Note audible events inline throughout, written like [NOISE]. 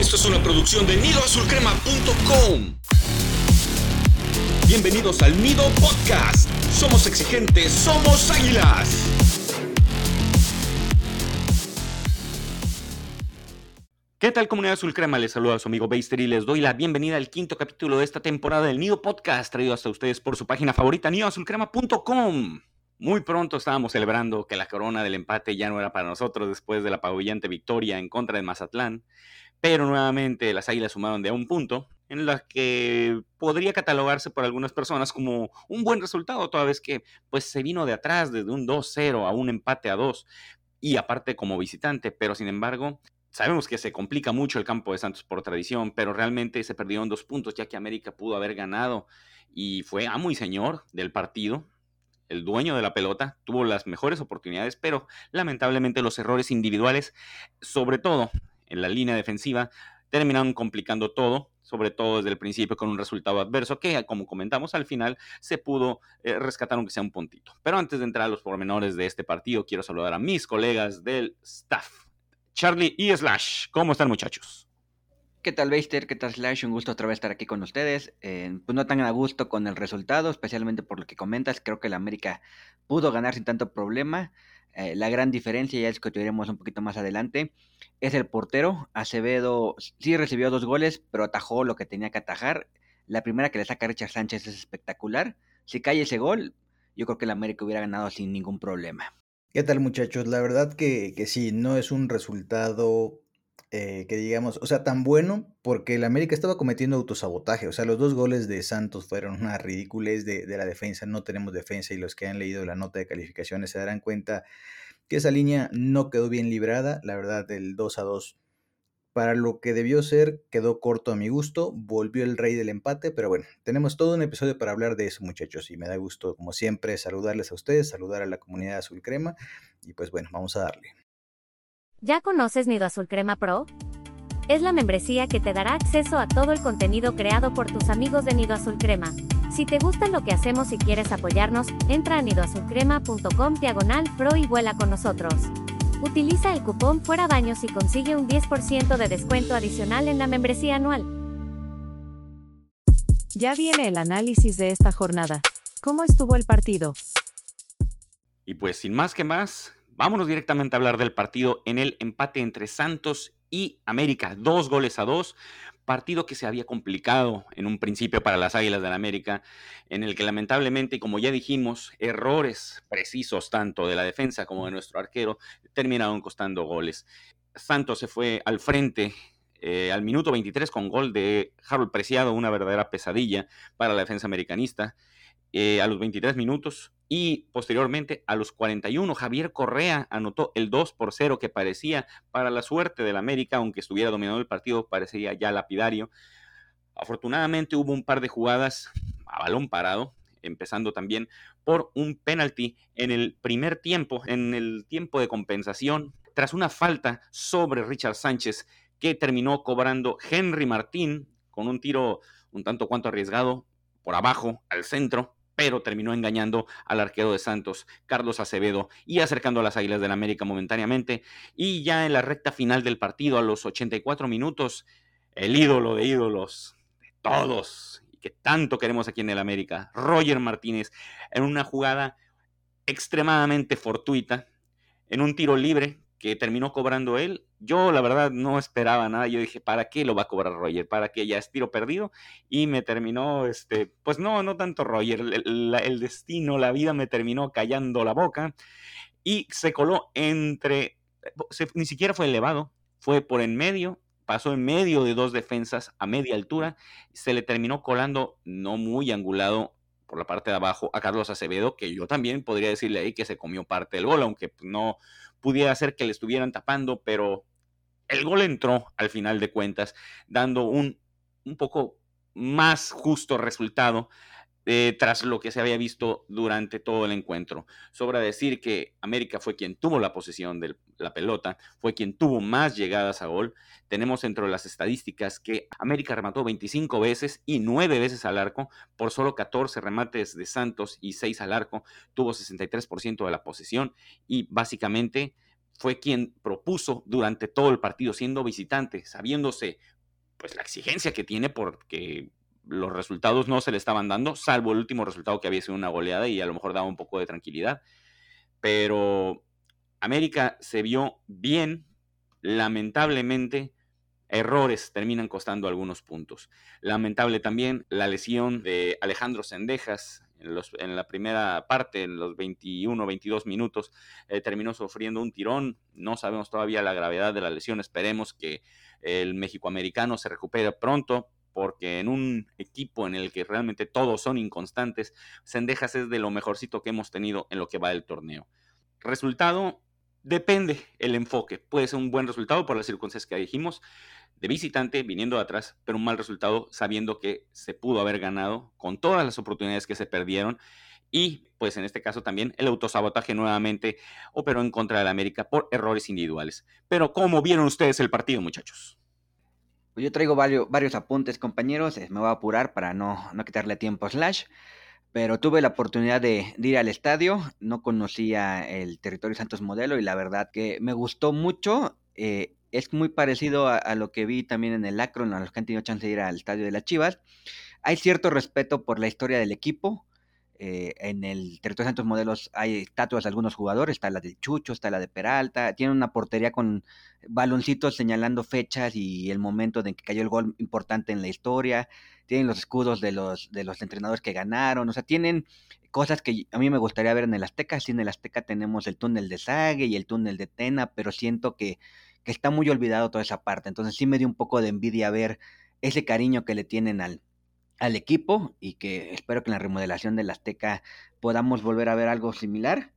Esto es una producción de nidoazulcrema.com. Bienvenidos al Nido Podcast. Somos exigentes, somos águilas. ¿Qué tal comunidad azul crema? Les saluda a su amigo Beister y les doy la bienvenida al quinto capítulo de esta temporada del Nido Podcast, traído hasta ustedes por su página favorita, nidoazulcrema.com. Muy pronto estábamos celebrando que la corona del empate ya no era para nosotros después de la apabullante victoria en contra de Mazatlán, pero nuevamente las Águilas sumaron de a un punto, en la que podría catalogarse por algunas personas como un buen resultado, toda vez que pues se vino de atrás desde un 2-0 a un empate a 2 y aparte como visitante, pero sin embargo Sabemos que se complica mucho el campo de Santos por tradición, pero realmente se perdieron dos puntos ya que América pudo haber ganado y fue amo y señor del partido. El dueño de la pelota tuvo las mejores oportunidades, pero lamentablemente los errores individuales, sobre todo en la línea defensiva, terminaron complicando todo, sobre todo desde el principio con un resultado adverso que, como comentamos al final, se pudo eh, rescatar aunque sea un puntito. Pero antes de entrar a los pormenores de este partido, quiero saludar a mis colegas del staff Charlie y Slash. ¿Cómo están, muchachos? ¿Qué tal, Beister? ¿Qué tal, Slash? Un gusto otra vez estar aquí con ustedes. Eh, pues no tan a gusto con el resultado, especialmente por lo que comentas. Creo que la América pudo ganar sin tanto problema. Eh, la gran diferencia, ya es que discutiremos un poquito más adelante, es el portero. Acevedo sí recibió dos goles, pero atajó lo que tenía que atajar. La primera que le saca Richard Sánchez es espectacular. Si cae ese gol, yo creo que la América hubiera ganado sin ningún problema. ¿Qué tal muchachos? La verdad que, que sí, no es un resultado eh, que digamos, o sea, tan bueno porque el América estaba cometiendo autosabotaje, o sea, los dos goles de Santos fueron una ridiculez de, de la defensa, no tenemos defensa y los que han leído la nota de calificaciones se darán cuenta que esa línea no quedó bien librada, la verdad, el 2 a 2 para lo que debió ser, quedó corto a mi gusto, volvió el rey del empate, pero bueno, tenemos todo un episodio para hablar de eso, muchachos, y me da gusto, como siempre, saludarles a ustedes, saludar a la comunidad Azul Crema, y pues bueno, vamos a darle. ¿Ya conoces Nido Azul Crema Pro? Es la membresía que te dará acceso a todo el contenido creado por tus amigos de Nido Azul Crema. Si te gusta lo que hacemos y quieres apoyarnos, entra a nidoazulcrema.com diagonal pro y vuela con nosotros. Utiliza el cupón Fuera Baños y consigue un 10% de descuento adicional en la membresía anual. Ya viene el análisis de esta jornada. ¿Cómo estuvo el partido? Y pues sin más que más, vámonos directamente a hablar del partido en el empate entre Santos y América. Dos goles a dos partido que se había complicado en un principio para las Águilas del la América, en el que lamentablemente, como ya dijimos, errores precisos tanto de la defensa como de nuestro arquero terminaron costando goles. Santos se fue al frente eh, al minuto 23 con gol de Harold Preciado, una verdadera pesadilla para la defensa americanista. Eh, a los 23 minutos y posteriormente a los 41 Javier Correa anotó el 2 por 0 que parecía para la suerte del América, aunque estuviera dominando el partido, parecía ya lapidario. Afortunadamente hubo un par de jugadas a balón parado, empezando también por un penalti en el primer tiempo, en el tiempo de compensación, tras una falta sobre Richard Sánchez que terminó cobrando Henry Martín con un tiro un tanto cuanto arriesgado por abajo al centro pero terminó engañando al arquero de Santos, Carlos Acevedo, y acercando a las Águilas del América momentáneamente. Y ya en la recta final del partido, a los 84 minutos, el ídolo de ídolos, de todos, y que tanto queremos aquí en el América, Roger Martínez, en una jugada extremadamente fortuita, en un tiro libre, que terminó cobrando él. Yo la verdad no esperaba nada. Yo dije, ¿para qué lo va a cobrar Roger? ¿Para qué? Ya es tiro perdido. Y me terminó, este, pues no, no tanto Roger. El, destino, la vida me terminó callando la boca. Y se coló entre, ni siquiera fue elevado, fue por en medio, pasó en medio de dos defensas a media altura. Se le terminó colando, no muy angulado, por la parte de abajo a Carlos Acevedo, que yo también podría decirle ahí que se comió parte del gol, aunque no, pudiera ser que le estuvieran tapando, pero el gol entró al final de cuentas, dando un, un poco más justo resultado eh, tras lo que se había visto durante todo el encuentro. Sobra decir que América fue quien tuvo la posesión de la pelota, fue quien tuvo más llegadas a gol. Tenemos dentro de las estadísticas que América remató 25 veces y 9 veces al arco, por solo 14 remates de Santos y 6 al arco, tuvo 63% de la posesión y básicamente fue quien propuso durante todo el partido, siendo visitante, sabiéndose pues la exigencia que tiene porque los resultados no se le estaban dando, salvo el último resultado que había sido una goleada y a lo mejor daba un poco de tranquilidad. Pero América se vio bien, lamentablemente errores terminan costando algunos puntos. Lamentable también la lesión de Alejandro Sendejas en, la primera parte, en los 21, 22 minutos, eh, terminó sufriendo un tirón. No sabemos todavía la gravedad de la lesión. Esperemos que el mexicoamericano se recupere pronto porque en un equipo en el que realmente todos son inconstantes, Sendejas es de lo mejorcito que hemos tenido en lo que va del torneo. Resultado, depende el enfoque. Puede ser un buen resultado por las circunstancias que dijimos, de visitante viniendo de atrás, pero un mal resultado sabiendo que se pudo haber ganado con todas las oportunidades que se perdieron. Y pues en este caso también el autosabotaje nuevamente operó en contra de la América por errores individuales. Pero ¿cómo vieron ustedes el partido, muchachos? Pues yo traigo varios, varios apuntes, compañeros. Eh, me voy a apurar para no, no quitarle tiempo a Slash. Pero tuve la oportunidad de, ir al estadio. No conocía el territorio Santos Modelo y la verdad que me gustó mucho. Eh, es muy parecido a, lo que vi también en el Acron, a los que han tenido chance de ir al estadio de las Chivas. Hay cierto respeto por la historia del equipo. Eh, en el territorio de Santos Modelos hay estatuas de algunos jugadores, está la de Chucho, está la de Peralta, tiene una portería con baloncitos señalando fechas y el momento en que cayó el gol importante en la historia, tienen los escudos de los, de los entrenadores que ganaron, o sea, tienen cosas que a mí me gustaría ver en el Azteca, sí en el Azteca tenemos el túnel de Sague y el túnel de Tena, pero siento que que está muy olvidado toda esa parte. Entonces sí me dio un poco de envidia ver ese cariño que le tienen al, al equipo y que espero que en la remodelación del Azteca podamos volver a ver algo similar.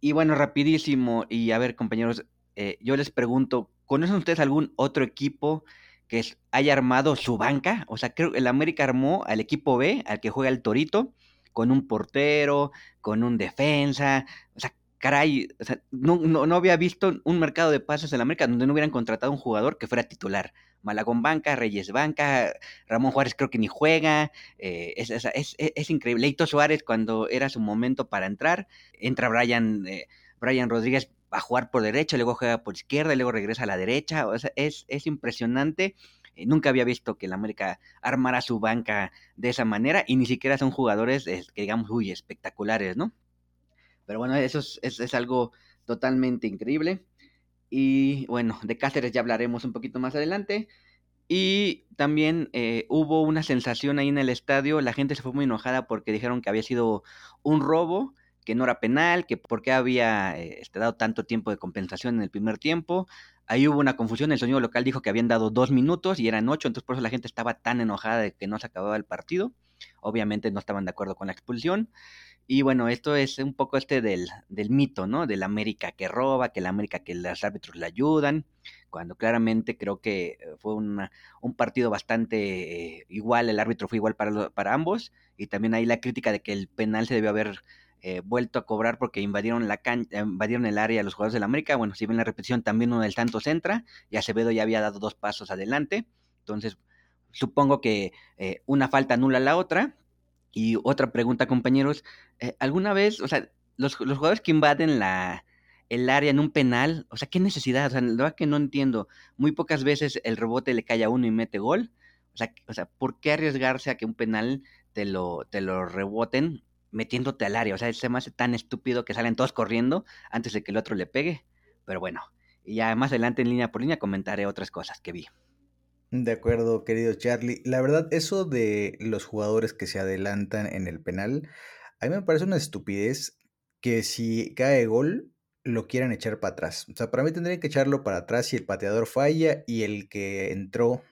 Y bueno, rapidísimo, y a ver compañeros, eh, yo les pregunto, ¿conocen ustedes algún otro equipo que haya armado su banca? O sea, creo que el América armó al equipo B, al que juega el Torito, con un portero, con un defensa, o sea, caray, o sea, no, no, había visto un mercado de pases en América donde no hubieran contratado un jugador que fuera titular. Malagón banca, Reyes banca, Ramón Juárez creo que ni juega, eh, es, es, es, increíble. Leito Suárez cuando era su momento para entrar, entra Brian, eh, Brian Rodríguez a jugar por derecha, luego juega por izquierda, y luego regresa a la derecha, o sea, es, es impresionante. Eh, nunca había visto que el América armara su banca de esa manera y ni siquiera son jugadores que digamos, uy, espectaculares, ¿no? Pero bueno, eso es, algo totalmente increíble. Y bueno, de Cáceres ya hablaremos un poquito más adelante. Y también eh, hubo una sensación ahí en el estadio, la gente se fue muy enojada porque dijeron que había sido un robo, que no era penal, que por qué había eh, este, dado tanto tiempo de compensación en el primer tiempo. Ahí hubo una confusión, el sonido local dijo que habían dado dos minutos y eran ocho, entonces por eso la gente estaba tan enojada de que no se acababa el partido. Obviamente no estaban de acuerdo con la expulsión. Y bueno, esto es un poco este del, del mito, ¿no? Del América que roba, que la América que los árbitros le ayudan, cuando claramente creo que eh, fue un partido bastante eh, igual, el árbitro fue igual para, para ambos, y también hay la crítica de que el penal se debió haber eh, vuelto a cobrar porque invadieron la cancha, invadieron el área los jugadores del América, bueno, si ven la repetición también uno del Santos entra, y Acevedo ya había dado dos pasos adelante, entonces supongo que una falta anula la otra, y otra pregunta, compañeros, eh, ¿alguna vez, o sea, los, jugadores que invaden la, el área en un penal, o sea, ¿qué necesidad? O sea, la verdad que no entiendo. Muy pocas veces el rebote le cae a uno y mete gol. O sea, o sea, ¿por qué arriesgarse a que un penal te lo, te lo reboten metiéndote al área? O sea, se me hace tan estúpido que salen todos corriendo antes de que el otro le pegue. Pero bueno, y ya más adelante en línea por línea comentaré otras cosas que vi. De acuerdo, querido Charlie. La verdad, eso de los jugadores que se adelantan en el penal, a mí me parece una estupidez que si cae gol, lo quieran echar para atrás. O sea, para mí tendrían que echarlo para atrás si el pateador falla y el que entró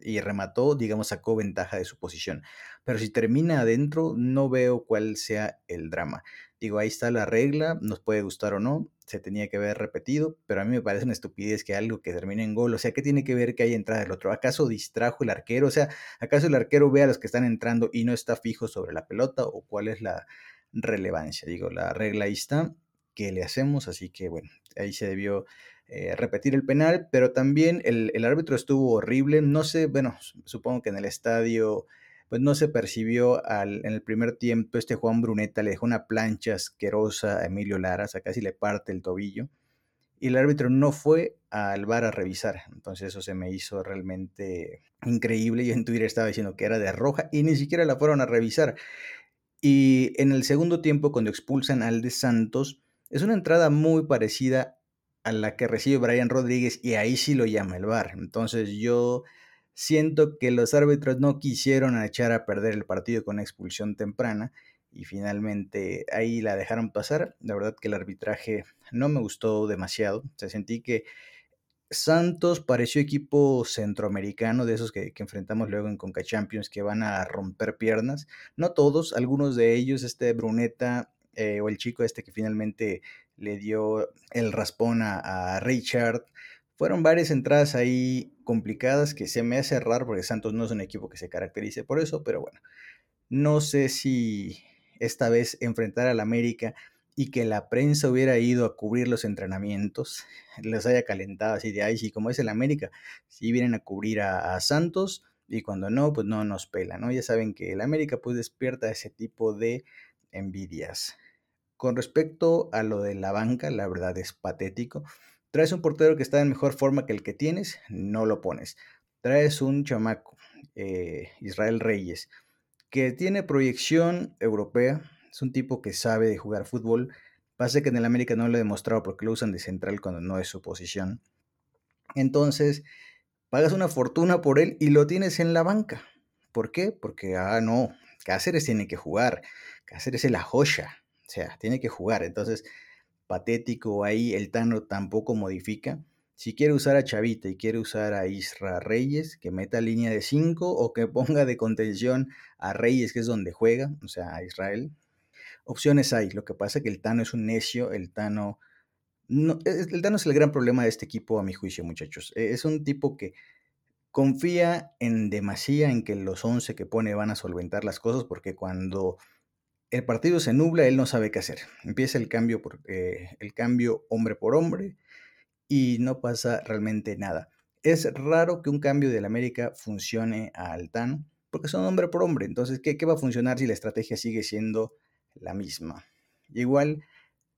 y remató, digamos, sacó ventaja de su posición. Pero si termina adentro, no veo cuál sea el drama. Digo, ahí está la regla, nos puede gustar o no, se tenía que haber repetido, pero a mí me parece una estupidez que algo que termine en gol, o sea, ¿qué tiene que ver que haya entrada el otro? ¿Acaso distrajo el arquero? O sea, ¿acaso el arquero ve a los que están entrando y no está fijo sobre la pelota? ¿O cuál es la relevancia? Digo, la regla ahí está, ¿qué le hacemos? Así que bueno, ahí se debió eh, repetir el penal, pero también el, el árbitro estuvo horrible, no sé, bueno, supongo que en el estadio pues no se percibió al, en el primer tiempo. Este Juan Bruneta le dejó una plancha asquerosa a Emilio Lara, o casi le parte el tobillo. y el árbitro no fue al bar a revisar. Entonces eso se me hizo realmente increíble. Yo en Twitter estaba diciendo que era de roja y ni siquiera la fueron a revisar. Y en el segundo tiempo, cuando expulsan al de Santos, es una entrada muy parecida a la que recibe Brian Rodríguez y ahí sí lo llama el bar. Entonces yo siento que los árbitros no quisieron echar a perder el partido con expulsión temprana y finalmente ahí la dejaron pasar. La verdad que el arbitraje no me gustó demasiado. se sentí que Santos pareció equipo centroamericano, de esos que, enfrentamos luego en Conca Champions, que van a romper piernas. No todos, algunos de ellos, este Bruneta eh, o el chico este que finalmente le dio el raspón a, a, Richard. Fueron varias entradas ahí complicadas que se me hace raro porque Santos no es un equipo que se caracterice por eso, pero bueno, no sé si esta vez enfrentar al América y que la prensa hubiera ido a cubrir los entrenamientos, [LAUGHS] les haya calentado así de, ay, sí, como es el América, si vienen a cubrir a, Santos y cuando no, pues no nos pela, ¿no? Ya saben que el América pues despierta ese tipo de envidias. Con respecto a lo de la banca, la verdad es patético. Traes un portero que está en mejor forma que el que tienes, no lo pones. Traes un chamaco, eh, Israel Reyes, que tiene proyección europea, es un tipo que sabe de jugar fútbol. Pasa que en el América no lo he demostrado porque lo usan de central cuando no es su posición. Entonces, pagas una fortuna por él y lo tienes en la banca. ¿Por qué? Porque, ah, no, Cáceres tiene que jugar. Cáceres es la joya. O sea, tiene que jugar. Entonces, patético ahí, el Tano tampoco modifica. Si quiere usar a Chavita y quiere usar a Isra Reyes, que meta línea de 5 o que [LAUGHS] ponga de contención a Reyes, que es donde juega, o sea, a Israel, opciones hay. Lo que pasa es que el Tano es un necio, el Tano... No, el Tano es el gran problema de este equipo, a mi juicio, muchachos. E, es un tipo que confía en demasía en que los 11 que pone van a solventar las cosas, porque cuando el partido se nubla, él no sabe qué hacer. Empieza el cambio, por, eh, el cambio hombre por hombre y no pasa realmente nada. Es raro que un cambio del América funcione al Tano, porque son hombre por hombre. Entonces, ¿qué, ¿qué va a funcionar si la estrategia sigue siendo la misma. Igual,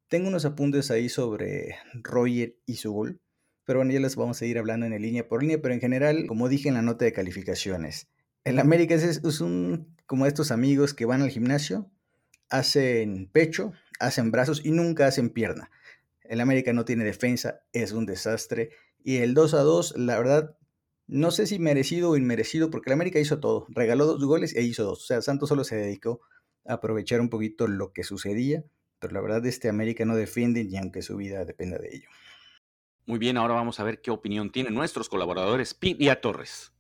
tengo unos apuntes ahí sobre Roger y su gol, pero bueno, ya les vamos a ir hablando en línea por línea, pero en general, como dije en la nota de calificaciones, el América es, es un como estos amigos que van al gimnasio, hacen pecho, hacen brazos y nunca hacen pierna. El América no tiene defensa, es un desastre. Y el 2 a 2, la verdad, no sé si merecido o inmerecido, porque el América hizo todo. Regaló dos goles e hizo dos. O sea, Santos solo se dedicó aprovechar un poquito lo que sucedía, pero la verdad este América no defiende ni aunque su vida dependa de ello. Muy bien, ahora vamos a ver qué opinión tienen nuestros colaboradores, Pete y a Torres.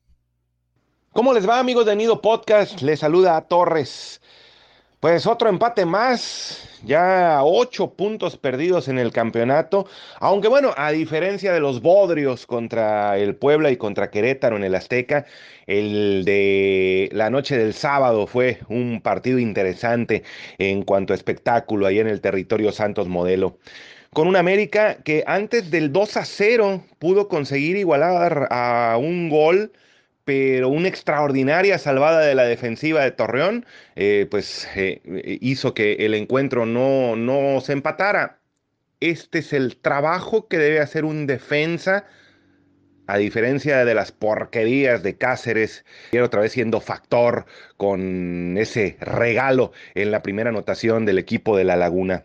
¿Cómo les va amigos de Nido Podcast? Les saluda a Torres. Pues otro empate más, ya ocho puntos perdidos en el campeonato, aunque bueno, a diferencia de los Bodrios contra el Puebla y contra Querétaro en el Azteca, el de la noche del sábado fue un partido interesante en cuanto a espectáculo ahí en el territorio Santos Modelo. Con un América que antes del 2 a 0 pudo conseguir igualar a un gol pero una extraordinaria salvada de la defensiva de Torreón, eh, pues eh, hizo que el encuentro no, no se empatara. Este es el trabajo que debe hacer un defensa, a diferencia de las porquerías de Cáceres, y otra vez siendo factor con ese regalo en la primera anotación del equipo de La Laguna.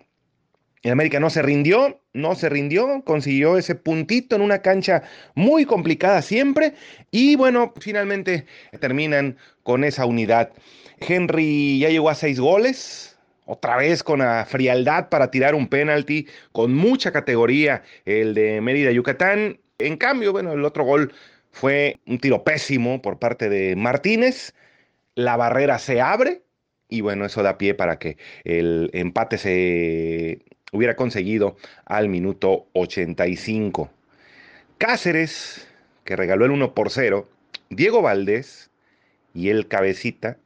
El América no se rindió, no se rindió, consiguió ese puntito en una cancha muy complicada siempre y bueno, finalmente terminan con esa unidad. Henry ya llegó a seis goles, otra vez con la frialdad para tirar un penalti, con mucha categoría el de Mérida, Yucatán. En cambio, bueno, el otro gol fue un tiro pésimo por parte de Martínez. La barrera se abre y bueno, eso da pie para que el empate se hubiera conseguido al minuto 85. Cáceres, que regaló el 1 por 0, Diego Valdés y el Cabecita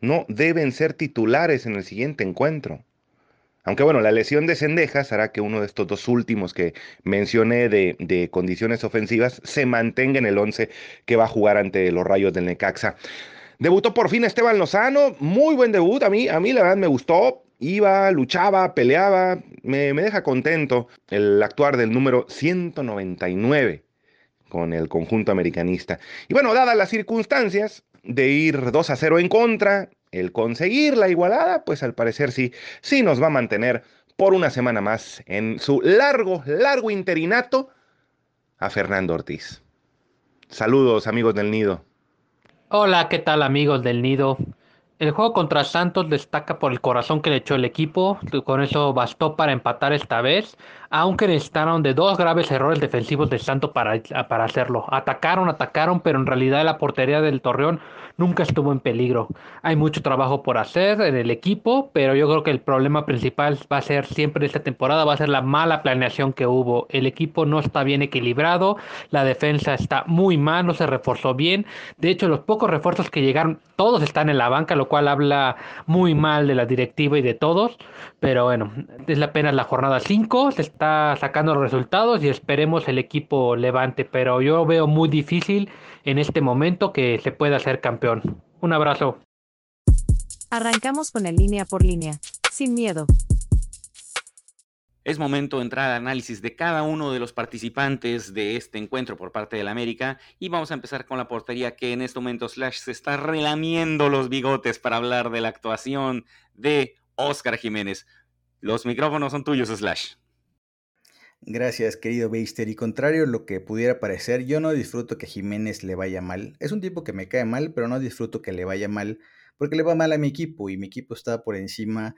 no deben ser titulares en el siguiente encuentro. Aunque bueno, la lesión de Cendejas hará que uno de estos dos últimos que mencioné de, de, condiciones ofensivas se mantenga en el 11 que va a jugar ante los Rayos del Necaxa. Debutó por fin Esteban Lozano, muy buen debut, a mí, a mí la verdad me gustó, iba, luchaba, peleaba. Me, me deja contento el actuar del número 199 con el conjunto americanista. Y bueno, dadas las circunstancias de ir 2 a 0 en contra, el conseguir la igualada, pues al parecer sí, sí nos va a mantener por una semana más en su largo, largo interinato a Fernando Ortiz. Saludos amigos del Nido. Hola, ¿qué tal amigos del Nido? El juego contra Santos destaca por el corazón que le echó el equipo, con eso bastó para empatar esta vez, aunque necesitaron de dos graves errores defensivos de Santos para, para hacerlo. Atacaron, atacaron, pero en realidad la portería del Torreón nunca estuvo en peligro. Hay mucho trabajo por hacer en el equipo, pero yo creo que el problema principal va a ser siempre esta temporada, va a ser la mala planeación que hubo. El equipo no está bien equilibrado, la defensa está muy mal, no se reforzó bien. De hecho, los pocos refuerzos que llegaron, todos están en la banca, lo cual habla muy mal de la directiva y de todos. Pero bueno, es apenas la jornada 5, se está sacando los resultados y esperemos el equipo levante. Pero yo veo muy difícil en este momento que se pueda ser campeón. Un abrazo. Arrancamos con el línea por línea, sin miedo. Es momento de entrar al análisis de cada uno de los participantes de este encuentro por parte del América y vamos a empezar con la portería que en este momento Slash se está relamiendo los bigotes para hablar de la actuación de Oscar Jiménez. Los micrófonos son tuyos, Slash. Gracias, querido Beister. Y contrario a lo que pudiera parecer, yo no disfruto que Jiménez le vaya mal. Es un tipo que me cae mal, pero no disfruto que le vaya mal porque le va mal a mi equipo y mi equipo está por encima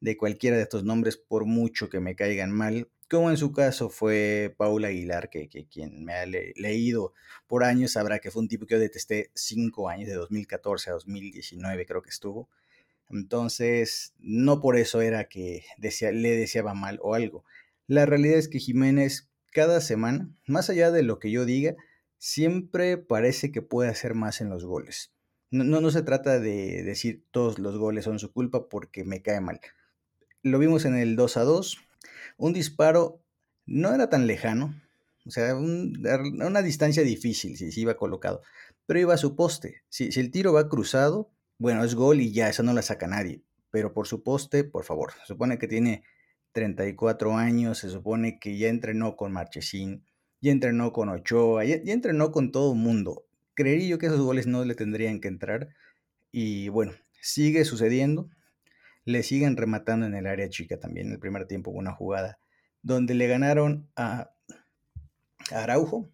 de cualquiera de estos nombres por mucho que me caigan mal, como en su caso fue Paul Aguilar, que, quien me ha leído por años sabrá que fue un tipo que yo detesté cinco años, de 2014 a 2019 creo que estuvo. Entonces, no por eso era que le deseaba mal o algo. La realidad es que Jiménez cada semana, más allá de lo que yo diga, siempre parece que puede hacer más en los goles. No, no, se trata de decir todos los goles son su culpa porque me cae mal. Lo vimos en el 2 a 2. Un disparo no era tan lejano, o sea, un, una distancia difícil si, iba colocado, pero iba a su poste. Si, si el tiro va cruzado, bueno, es gol y ya, eso no la saca nadie. Pero por su poste, por favor, se supone que tiene 34 años, se supone que ya entrenó con Marchesín, ya entrenó con Ochoa, ya, entrenó con todo el mundo. Creería yo que esos goles no le tendrían que entrar. Y bueno, sigue sucediendo. Le siguen rematando en el área chica también. El primer tiempo hubo una jugada donde le ganaron a, Araujo.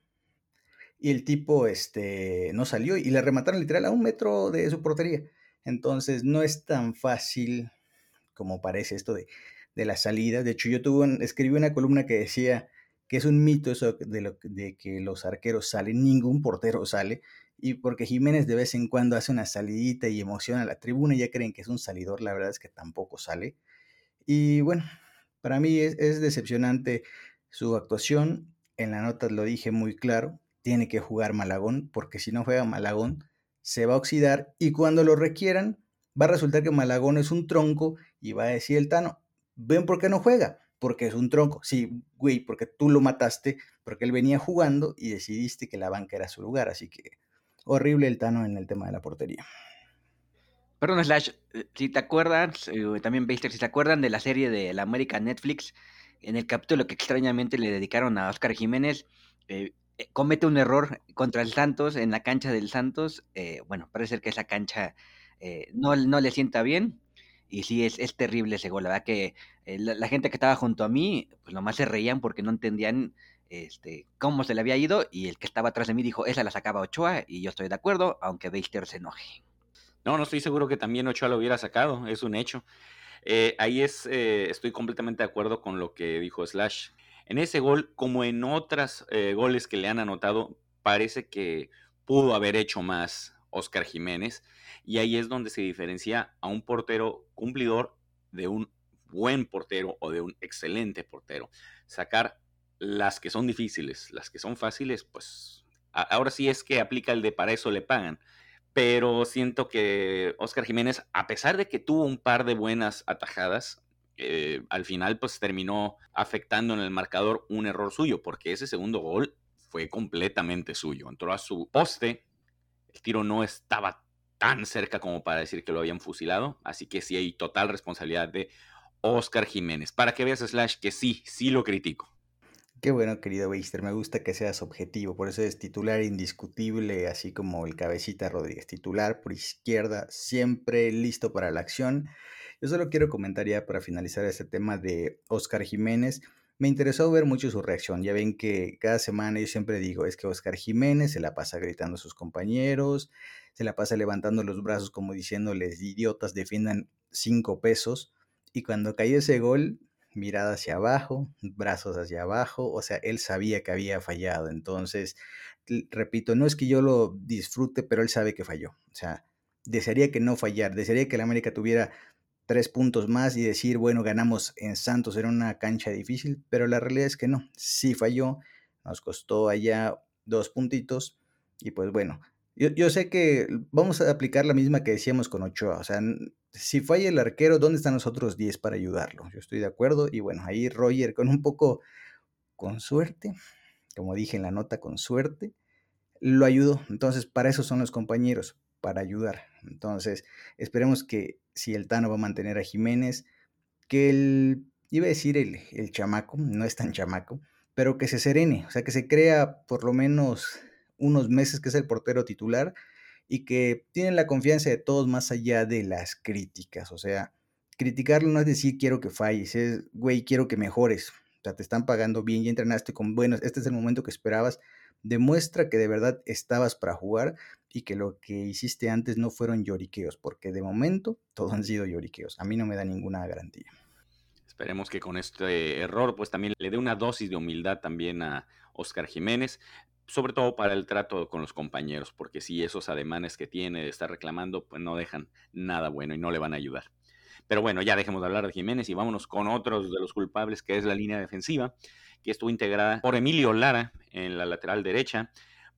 Y el tipo este, no salió y le remataron literal a un metro de su portería. Entonces no es tan fácil como parece esto de de la salida. De hecho, yo tuve escribí una columna que decía que es un mito eso de, lo, de que los arqueros salen, ningún portero sale, y porque Jiménez de vez en cuando hace una salidita y emociona a la tribuna, ya creen que es un salidor, la verdad es que tampoco sale. Y bueno, para mí es, es decepcionante su actuación, en la nota lo dije muy claro, tiene que jugar Malagón, porque si no juega Malagón, se va a oxidar y cuando lo requieran, va a resultar que Malagón es un tronco y va a decir el Tano, ¿Ven por qué no juega? Porque es un tronco. Sí, güey, porque tú lo mataste, porque él venía jugando y decidiste que la banca era su lugar. Así que horrible el Tano en el tema de la portería. Perdón, Slash, eh, si te acuerdas, eh, también Baster, si te acuerdan de la serie de la América Netflix, en el capítulo que extrañamente le dedicaron a Oscar Jiménez, eh, comete un error contra el Santos en la cancha del Santos. bueno, parece ser que esa cancha no, no le sienta bien. Y sí, es, es terrible ese gol. La verdad que eh, la, gente que estaba junto a mí, pues nomás se reían porque no entendían este, cómo se le había ido. Y el que estaba atrás de mí dijo, esa la sacaba Ochoa. Y yo estoy de acuerdo, aunque Beister se enoje. No, no estoy seguro que también Ochoa lo hubiera sacado. Es un hecho. Eh, ahí es, eh, estoy completamente de acuerdo con lo que dijo Slash. En ese gol, como en otros goles que le han anotado, parece que pudo haber hecho más Oscar Jiménez. Y ahí es donde se diferencia a un portero cumplidor de un buen portero o de un excelente portero. Sacar las que son difíciles, las que son fáciles, pues ahora sí es que aplica el de para eso le pagan. Pero siento que Oscar Jiménez, a pesar de que tuvo un par de buenas atajadas, eh, al final pues terminó afectando en el marcador un error suyo, porque ese segundo gol fue completamente suyo. Entró a su poste, el tiro no estaba tan cerca como para decir que lo habían fusilado, así que sí hay total responsabilidad de Oscar Jiménez. Para que veas, Slash, que sí, sí lo critico. Qué bueno, querido Beister, me gusta que seas objetivo, por eso es titular indiscutible, así como el cabecita Rodríguez, titular por izquierda, siempre listo para la acción. Yo solo quiero comentar ya para finalizar este tema de Oscar Jiménez. Me interesó ver mucho su reacción. Ya ven que cada semana yo siempre digo, es que Oscar Jiménez se la pasa gritando a sus compañeros, se la pasa levantando los brazos como diciéndoles, idiotas, defiendan cinco pesos. Y cuando cayó ese gol, mirada hacia abajo, brazos hacia abajo, o sea, él sabía que había fallado, entonces, repito, no es que yo lo disfrute, pero él sabe que falló, o sea, desearía que no fallar, desearía que el América tuviera tres puntos más y decir, bueno, ganamos en Santos, era una cancha difícil, pero la realidad es que no, sí falló, nos costó allá dos puntitos y pues bueno, yo, yo sé que vamos a aplicar la misma que decíamos con Ochoa, o sea, si falla el arquero, ¿dónde están los otros 10 para ayudarlo? Yo estoy de acuerdo. Y bueno, ahí Roger con un poco, con suerte, como dije en la nota, con suerte, lo ayudó. Entonces, para eso son los compañeros, para ayudar. Entonces, esperemos que si el Tano va a mantener a Jiménez, que el, iba a decir el, el chamaco, no es tan chamaco, pero que se serene, o sea, que se crea por lo menos unos meses que es el portero titular y que tienen la confianza de todos más allá de las críticas. O sea, criticarlo no es decir quiero que falles, es güey, quiero que mejores. O sea, te están pagando bien y entrenaste con buenos, este es el momento que esperabas. Demuestra que de verdad estabas para jugar y que lo que hiciste antes no fueron lloriqueos, porque de momento todos han sido lloriqueos. A mí no me da ninguna garantía. Esperemos que con este error, pues también le dé una dosis de humildad también a Oscar Jiménez sobre todo para el trato con los compañeros, porque si esos ademanes que tiene de estar reclamando, pues no dejan nada bueno y no le van a ayudar. Pero bueno, ya dejemos de hablar de Jiménez y vámonos con otros de los culpables, que es la línea defensiva, que estuvo integrada por Emilio Lara en la lateral derecha.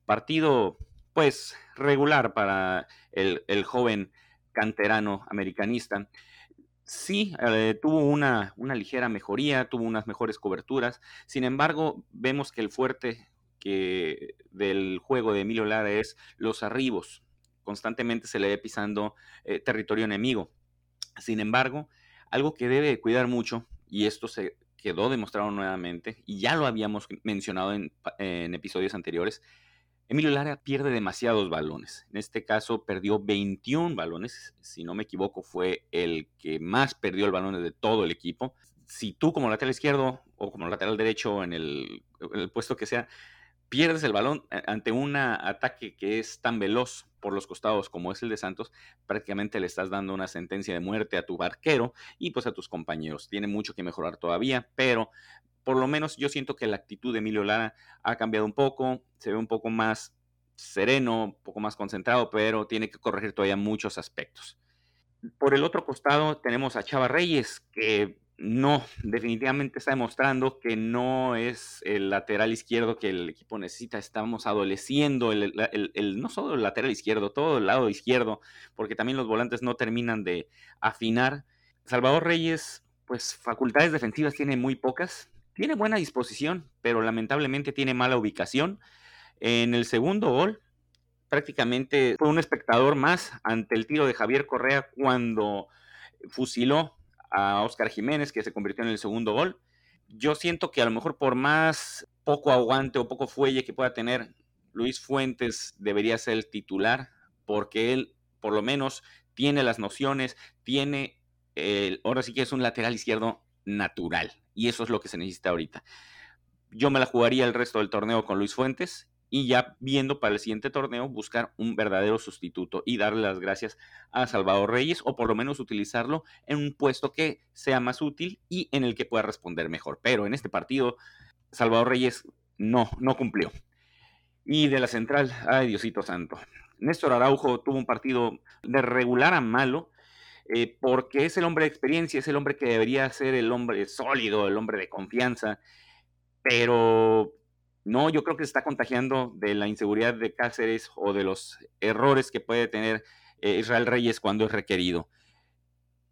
Partido, pues, regular para el, joven canterano americanista. Sí, eh, tuvo una, una ligera mejoría, tuvo unas mejores coberturas. Sin embargo, vemos que el fuerte del juego de Emilio Lara es los arribos. Constantemente se le ve pisando eh, territorio enemigo. Sin embargo, algo que debe cuidar mucho, y esto se quedó demostrado nuevamente, y ya lo habíamos mencionado en, episodios anteriores, Emilio Lara pierde demasiados balones. En este caso perdió 21 balones. Si no me equivoco, fue el que más perdió el balón de todo el equipo. Si tú como lateral izquierdo o como lateral derecho en el puesto que sea, pierdes el balón eh, ante un ataque que es tan veloz por los costados como es el de Santos, prácticamente le estás dando una sentencia de muerte a tu barquero y pues a tus compañeros. Tiene mucho que mejorar todavía, pero por lo menos yo siento que la actitud de Emilio Lara ha cambiado un poco, se ve un poco más sereno, un poco más concentrado, pero tiene que corregir todavía muchos aspectos. Por el otro costado tenemos a Chava Reyes, que no, definitivamente está demostrando que no es el lateral izquierdo que el equipo necesita. Estamos adoleciendo el, no solo el lateral izquierdo, todo el lado izquierdo, porque también los volantes no terminan de afinar. Salvador Reyes, pues facultades defensivas tiene muy pocas. Tiene buena disposición, pero lamentablemente tiene mala ubicación. En el segundo gol, prácticamente fue un espectador más ante el tiro de Javier Correa cuando fusiló a Oscar Jiménez, que se convirtió en el segundo gol. Yo siento que a lo mejor por más poco aguante o poco fuelle que pueda tener, Luis Fuentes debería ser el titular, porque él por lo menos tiene las nociones, tiene, el, ahora sí que es un lateral izquierdo natural, y eso es lo que se necesita ahorita. Yo me la jugaría el resto del torneo con Luis Fuentes y ya viendo para el siguiente torneo buscar un verdadero sustituto y darle las gracias a Salvador Reyes o por lo menos utilizarlo en un puesto que sea más útil y en el que pueda responder mejor. Pero en este partido Salvador Reyes no, no cumplió. Y de la central, ay Diosito Santo. Néstor Araujo tuvo un partido de regular a malo, eh, porque es el hombre de experiencia, es el hombre que debería ser el hombre sólido, el hombre de confianza, pero no, yo creo que se está contagiando de la inseguridad de Cáceres o de los errores que puede tener eh, Israel Reyes cuando es requerido.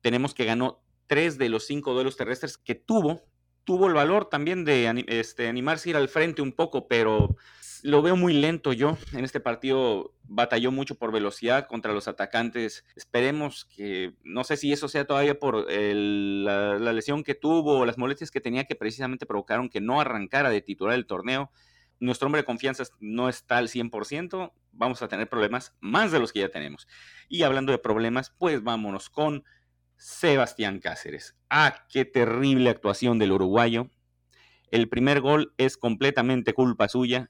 Tenemos que ganó tres de los cinco duelos terrestres que tuvo. Tuvo el valor también de este, animarse a ir al frente un poco, pero lo veo muy lento yo en este partido. batalló mucho por velocidad contra los atacantes. Esperemos que, no sé si eso sea todavía por la, la, lesión que tuvo o las molestias que tenía que precisamente provocaron que no arrancara de titular el torneo. Nuestro hombre de confianza no está al 100%, vamos a tener problemas más de los que ya tenemos. Y hablando de problemas, pues vámonos con Sebastián Cáceres. Ah, qué terrible actuación del uruguayo. El primer gol es completamente culpa suya.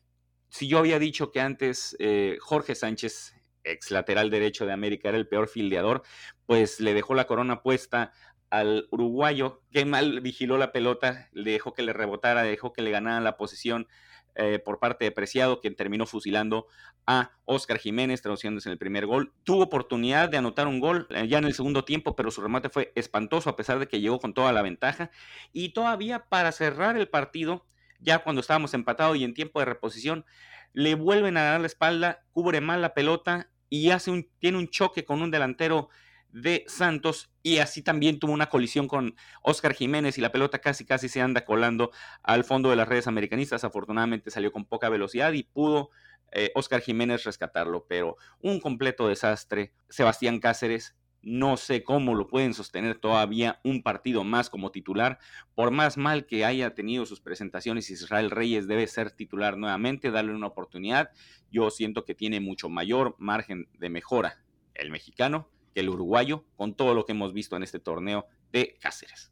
Si yo había dicho que antes eh, Jorge Sánchez, ex lateral derecho de América, era el peor fildeador, pues le dejó la corona puesta al uruguayo, que mal vigiló la pelota, le dejó que le rebotara, dejó que le ganara la posición eh, por parte de Preciado, quien terminó fusilando a Oscar Jiménez, traduciéndose en el primer gol. Tuvo oportunidad de anotar un gol eh, ya en el segundo tiempo, pero su remate fue espantoso a pesar de que llegó con toda la ventaja. Y todavía para cerrar el partido, ya cuando estábamos empatados y en tiempo de reposición, le vuelven a dar la espalda, cubre mal la pelota y hace un, tiene un choque con un delantero de Santos y así también tuvo una colisión con Oscar Jiménez y la pelota casi casi se anda colando al fondo de las redes americanistas. Afortunadamente salió con poca velocidad y pudo eh, Oscar Jiménez rescatarlo, pero un completo desastre. Sebastián Cáceres, no sé cómo lo pueden sostener todavía un partido más como titular. Por más mal que haya tenido sus presentaciones, Israel Reyes debe ser titular nuevamente, darle una oportunidad. Yo siento que tiene mucho mayor margen de mejora el mexicano que el uruguayo, con todo lo que hemos visto en este torneo de Cáceres.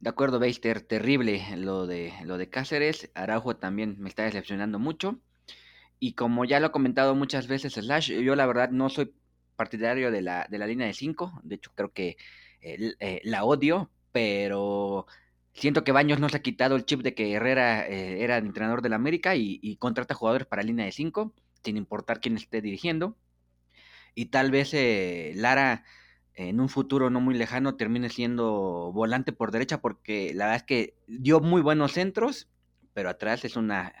De acuerdo, Beister, terrible lo de, lo de Cáceres. Araujo también me está decepcionando mucho. Y como ya lo he comentado muchas veces, Slash, yo la verdad no soy partidario de la, de la línea de 5. De hecho, creo que eh, la odio, pero siento que Baños no se ha quitado el chip de que Herrera eh, era entrenador del América y, contrata jugadores para línea de 5, sin importar quién esté dirigiendo y tal vez eh, Lara en un futuro no muy lejano termine siendo volante por derecha porque la verdad es que dio muy buenos centros, pero atrás es una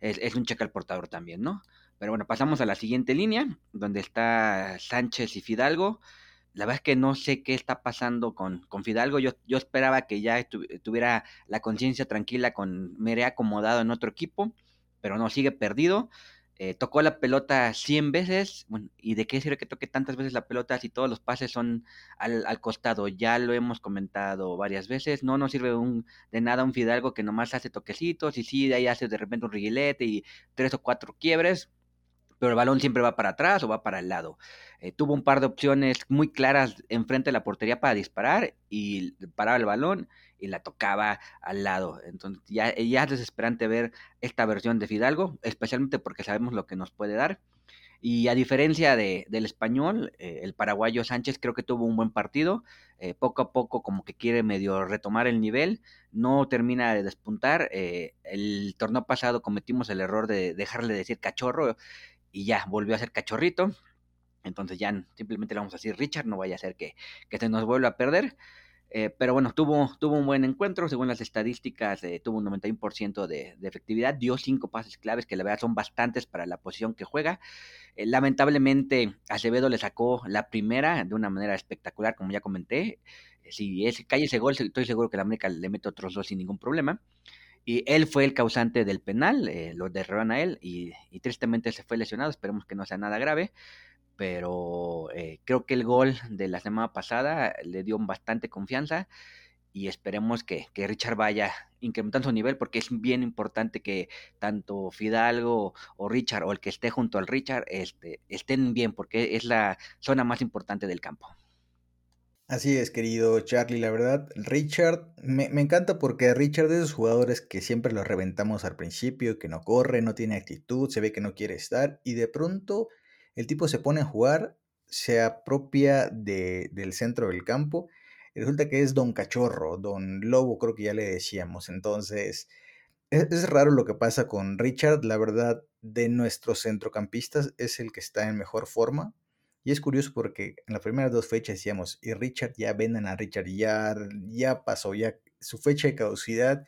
es, un cheque al portador también, ¿no? Pero bueno, pasamos a la siguiente línea, donde está Sánchez y Fidalgo. La verdad es que no sé qué está pasando con, con Fidalgo. Yo, yo esperaba que ya tuviera la conciencia tranquila con Mere acomodado en otro equipo, pero no, sigue perdido. Eh, tocó la pelota 100 veces, bueno, ¿y de qué sirve que toque tantas veces la pelota si todos los pases son al, al costado? Ya lo hemos comentado varias veces, no nos sirve de nada un Fidalgo que nomás hace toquecitos y sí, de ahí hace de repente un riguilete y tres o cuatro quiebres, pero el balón siempre va para atrás o va para el lado. Eh, tuvo un par de opciones muy claras enfrente de la portería para disparar y paraba el balón y la tocaba al lado. Entonces ya, es desesperante ver esta versión de Fidalgo, especialmente porque sabemos lo que nos puede dar. Y a diferencia de, del español, eh, el paraguayo Sánchez creo que tuvo un buen partido. Eh, poco a poco como que quiere medio retomar el nivel. No termina de despuntar. el torneo pasado cometimos el error de dejarle decir cachorro y ya volvió a ser cachorrito. Entonces ya simplemente le vamos a decir Richard, no vaya a ser que, se nos vuelva a perder. Eh, pero bueno, tuvo, tuvo un buen encuentro, según las estadísticas, eh, tuvo un 91% de, de, efectividad, dio cinco pases claves, que la verdad son bastantes para la posición que juega. Eh, lamentablemente, Acevedo le sacó la primera de una manera espectacular, como ya comenté. si es, cae ese gol, estoy seguro que la América le mete otros dos sin ningún problema. Y él fue el causante del penal, lo derribaron a él y, y tristemente se fue lesionado, esperemos que no sea nada grave pero eh, creo que el gol de la semana pasada le dio bastante confianza y esperemos que, Richard vaya incrementando su nivel porque es bien importante que tanto Fidalgo o Richard o el que esté junto al Richard este, estén bien porque es la zona más importante del campo. Así es, querido Charlie, la verdad, Richard, me, me, encanta porque Richard es de esos jugadores que siempre los reventamos al principio, que no corre, no tiene actitud, se ve que no quiere estar y de pronto el tipo se pone a jugar, se apropia de, del centro del campo. Y resulta que es Don Cachorro, Don Lobo, creo que ya le decíamos. Entonces, es, es, raro lo que pasa con Richard. La verdad, de nuestros centrocampistas es el que está en mejor forma. Y es curioso porque en las primeras dos fechas decíamos, y Richard ya vendan a Richard, ya, ya pasó, ya su fecha de caducidad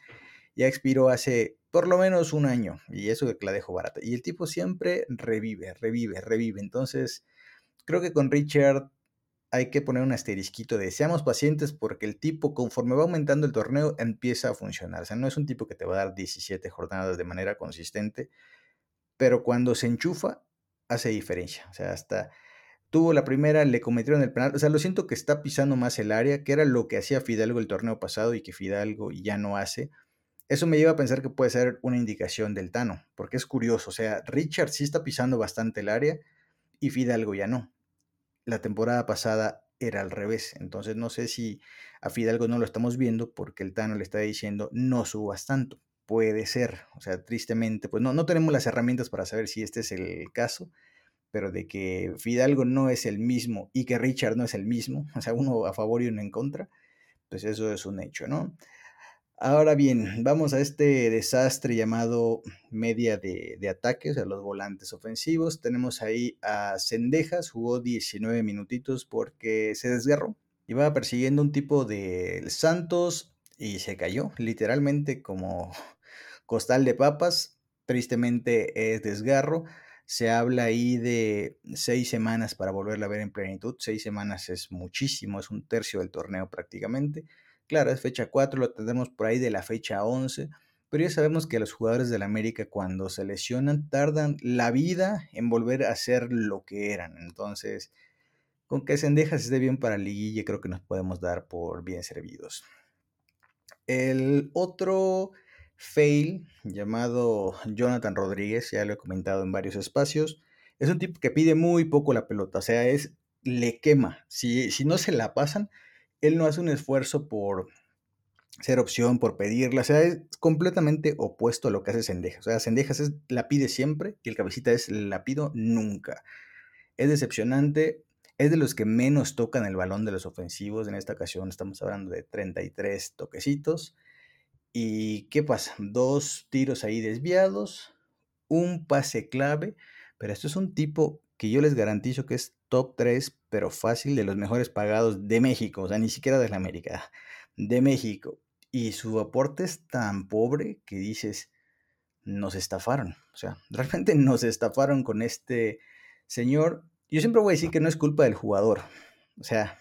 ya expiró hace por lo menos un año, y eso que la dejo barata. Y el tipo siempre revive, revive, revive. Entonces, creo que con Richard hay que poner un asterisquito de seamos pacientes porque el tipo, conforme va aumentando el torneo, empieza a funcionar. O sea, no es un tipo que te va a dar 17 jornadas de manera consistente, pero cuando se enchufa, hace diferencia. O sea, hasta tuvo la primera, le cometieron el penal. O sea, lo siento que está pisando más el área, que era lo que hacía Fidalgo el torneo pasado y que Fidalgo ya no hace. Eso me lleva a pensar que puede ser una indicación del Tano, porque es curioso. O sea, Richard sí está pisando bastante el área y Fidalgo ya no. La temporada pasada era al revés. Entonces no sé si a Fidalgo no lo estamos viendo porque el Tano le está diciendo no subas tanto. Puede ser, o sea, tristemente, pues no, no tenemos las herramientas para saber si este es el caso, pero de que Fidalgo no es el mismo y que Richard no es el mismo, o sea, uno a favor y uno en contra, pues eso es un hecho, ¿no? Ahora bien, vamos a este desastre llamado media de, de ataque, o sea, los volantes ofensivos. Tenemos ahí a Cendejas, jugó 19 minutitos porque se desgarró. Iba persiguiendo un tipo de Santos y se cayó, literalmente como [LAUGHS] costal de papas. Tristemente es desgarro. Se habla ahí de seis semanas para volverla a ver en plenitud. Seis semanas es muchísimo, es un tercio del torneo prácticamente. Claro, es fecha 4, lo tendremos por ahí de la fecha 11, pero ya sabemos que los jugadores del América cuando se lesionan tardan la vida en volver a ser lo que eran. Entonces, con que Sendejas esté bien para liguilla, creo que nos podemos dar por bien servidos. El otro fail llamado Jonathan Rodríguez, ya lo he comentado en varios espacios, es un tipo que pide muy poco la pelota, o sea, es le quema. Si, si no se la pasan, él no hace un esfuerzo por ser opción, por pedirla, o sea, es completamente opuesto a lo que hace Sendejas. O sea, Sendejas es, la pide siempre y el cabecita es la pido nunca. Es decepcionante, es de los que menos tocan el balón de los ofensivos. En esta ocasión estamos hablando de 33 toquecitos. ¿Y qué pasa? Dos tiros ahí desviados, un pase clave, pero esto es un tipo que yo les garantizo que es top 3, pero fácil, de los mejores pagados de México, o sea, ni siquiera de la América, de México. Y su aporte es tan pobre que dices, nos estafaron. O sea, [LAUGHS] realmente nos estafaron con este señor. Yo siempre voy a decir que no es culpa del jugador. O sea,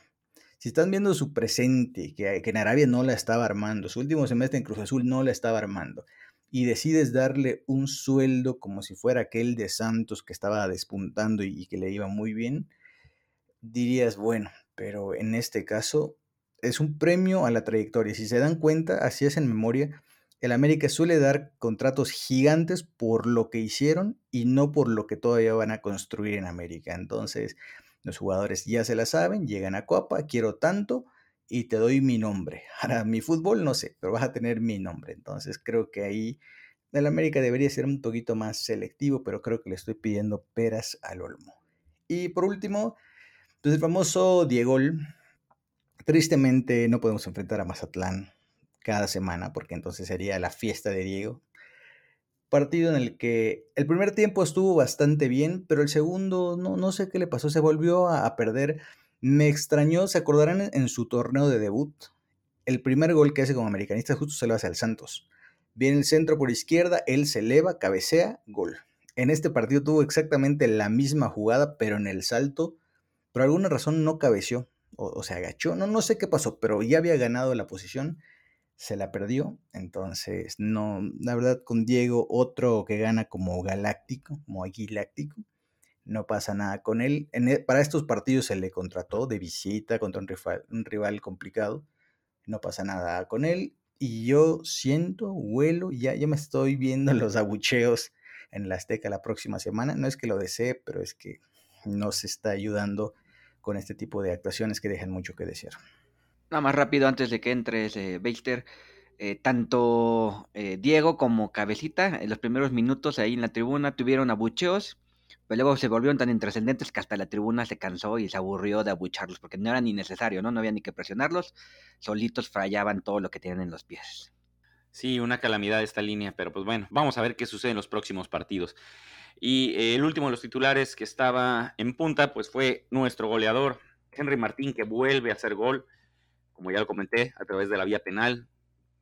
si están viendo su presente, que, que en Arabia no la estaba armando, su último semestre en Cruz Azul no la estaba armando, y decides darle un sueldo como si fuera aquel de Santos que estaba despuntando y, que le iba muy bien, dirías, bueno, pero en este caso es un premio a la trayectoria. Si se dan cuenta, así es en memoria, el América suele dar contratos gigantes por lo que hicieron y no por lo que todavía van a construir en América. Entonces, los jugadores ya se la saben, llegan a Copa, quiero tanto, y te doy mi nombre. [LAUGHS] Ahora, mi fútbol no sé, pero vas a tener mi nombre. Entonces creo que ahí el América debería ser un poquito más selectivo, pero creo que le estoy pidiendo peras al olmo. Y por último, pues el famoso Diego. Tristemente no podemos enfrentar a Mazatlán cada semana, porque entonces sería la fiesta de Diego. Partido en el que el primer tiempo estuvo bastante bien, pero el segundo no, no sé qué le pasó, se volvió a, perder me extrañó, se acordarán en su torneo de debut, el primer gol que hace como americanista justo se lo hace al Santos. Viene el centro por izquierda, él se eleva, cabecea, gol. En este partido tuvo exactamente la misma jugada, pero en el salto, por alguna razón no cabeció o, se agachó. No, no sé qué pasó, pero ya había ganado la posición, se la perdió. Entonces, no, la verdad, con Diego, otro que gana como galáctico, como aguiláctico no pasa nada con él. E, para estos partidos se le contrató de visita contra un rival, complicado, no pasa nada con él. Y yo siento, huelo, ya, ya me estoy viendo [LAUGHS] los abucheos en la Azteca la próxima semana. No es que lo desee, pero es que no se está ayudando con este tipo de actuaciones que dejan mucho que decir. Nada más rápido antes de que entres, eh, eh tanto eh, Diego como Cabecita en los primeros minutos ahí en la tribuna tuvieron abucheos pero luego se volvieron tan intrascendentes que hasta la tribuna se cansó y se aburrió de abucharlos, porque no era ni necesario, ¿no? No había ni que presionarlos, solitos fallaban todo lo que tenían en los pies. Sí, una calamidad esta línea, pero pues bueno, vamos a ver qué sucede en los próximos partidos. Y eh, el último de los titulares que estaba en punta, pues fue nuestro goleador, Henry Martín, que vuelve a hacer gol, como ya lo comenté, a través de la vía penal.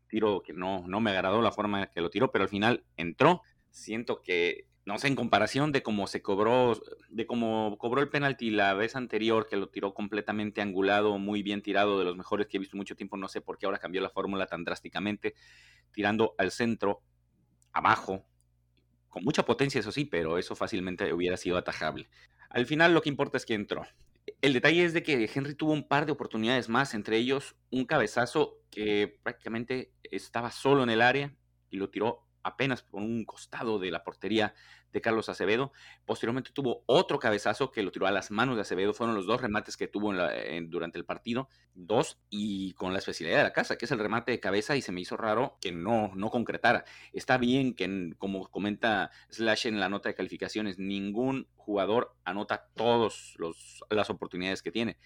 Tiro que no, no me agradó la forma que lo tiró, pero al final entró. Siento que no sé, en comparación de cómo se cobró, de cómo cobró el penalti la vez anterior, que lo tiró completamente angulado, muy bien tirado, de los mejores que he visto mucho tiempo, no sé por qué ahora cambió la fórmula tan drásticamente, tirando al centro, abajo, con mucha potencia, eso sí, pero eso fácilmente hubiera sido atajable. Al final lo que importa es que entró. El detalle es de que Henry tuvo un par de oportunidades más, entre ellos un cabezazo que prácticamente estaba solo en el área y lo tiró apenas por un costado de la portería de Carlos Acevedo. Posteriormente tuvo otro cabezazo que lo tiró a las manos de Acevedo. Fueron los dos remates que tuvo durante el partido. Dos y con la especialidad de la casa, que es el remate de cabeza y se me hizo raro que no, no concretara. Está bien que, como comenta Slash en la nota de calificaciones, ningún jugador anota todas las oportunidades que tiene.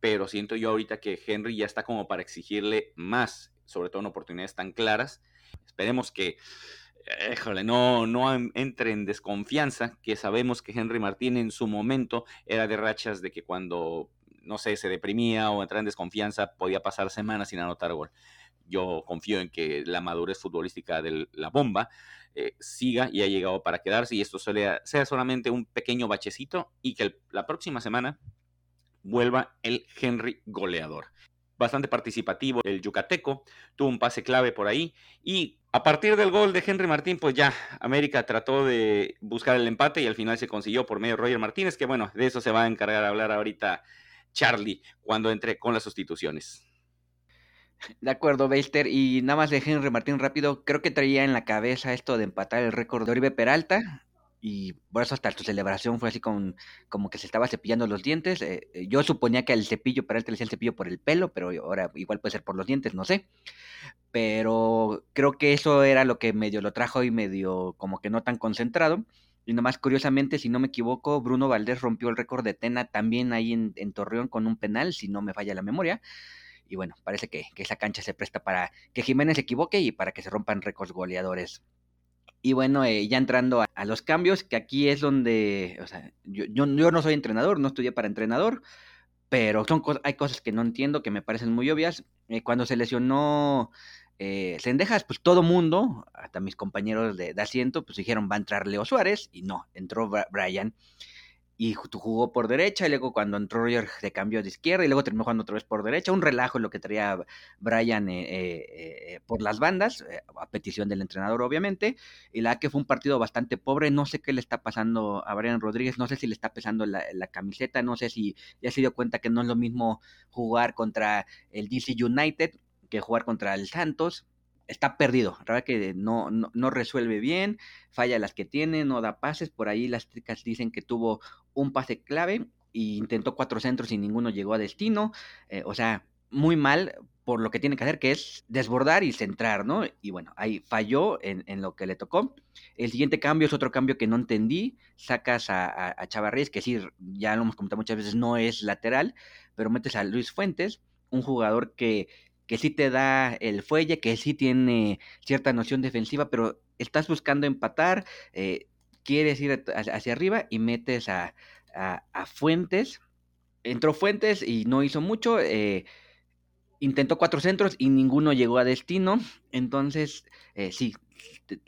Pero siento yo ahorita que Henry ya está como para exigirle más, sobre todo en oportunidades tan claras Esperemos que, no, no entre en desconfianza, que sabemos que Henry Martín en su momento era de rachas de que cuando, no sé, se deprimía o entraba en desconfianza, podía pasar semanas sin anotar gol. Yo confío en que la madurez futbolística de la bomba eh, siga y ha llegado para quedarse y esto sea, sea solamente un pequeño bachecito y que la próxima semana vuelva el Henry goleador bastante participativo el yucateco, tuvo un pase clave por ahí y a partir del gol de Henry Martín, pues ya América trató de buscar el empate y al final se consiguió por medio de Roger Martínez, que bueno, de eso se va a encargar de hablar ahorita Charlie cuando entre con las sustituciones. De acuerdo, Beister. Y nada más de Henry Martín rápido, creo que traía en la cabeza esto de empatar el récord de Oribe Peralta y por eso hasta su celebración fue así con, como que se estaba cepillando los dientes. Eh, eh, yo suponía que el cepillo, para él le decía el cepillo por el pelo, pero ahora igual puede ser por los dientes, no sé. Pero creo que eso era lo que medio lo trajo y medio como que no tan concentrado. Y nomás curiosamente, si no me equivoco, Bruno Valdés rompió el récord de Tena también ahí en, en Torreón con un penal, si no me falla la memoria. Y bueno, parece que, que esa cancha se presta para que Jiménez se equivoque y para que se rompan récords goleadores. Y bueno, eh, ya entrando a, los cambios, que aquí es donde, o sea, yo, yo, no soy entrenador, no estudié para entrenador, pero son hay cosas que no entiendo, que me parecen muy obvias. Eh, cuando se lesionó eh, Sendejas, pues todo mundo, hasta mis compañeros de, de, asiento, pues dijeron va a entrar Leo Suárez, y no, entró Brian y jugó por derecha, y luego cuando entró Roger se cambió de izquierda, y luego terminó jugando otra vez por derecha, un relajo lo que traía Brian eh, eh, eh, por las bandas, a petición del entrenador obviamente, y la que fue un partido bastante pobre, no sé qué le está pasando a Brian Rodríguez, no sé si le está pesando la, la camiseta, no sé si ya se dio cuenta que no es lo mismo jugar contra el DC United que jugar contra el Santos, está perdido, verdad que no, no, resuelve bien, falla las que tiene, no da pases, por ahí las chicas dicen que tuvo un pase clave e intentó cuatro centros y ninguno llegó a destino, eh, o sea, muy mal por lo que tiene que hacer, que es desbordar y centrar, ¿no? Y bueno, ahí falló en, en lo que le tocó. El siguiente cambio es otro cambio que no entendí, sacas a, a, Chavarrías, que sí, ya lo hemos comentado muchas veces, no es lateral, pero metes a Luis Fuentes, un jugador que que sí te da el fuelle, que sí tiene cierta noción defensiva, pero estás buscando empatar, eh, quieres ir hacia arriba y metes a, a, Fuentes. Entró Fuentes y no hizo mucho. Eh, intentó cuatro centros y ninguno llegó a destino. Entonces, eh, sí,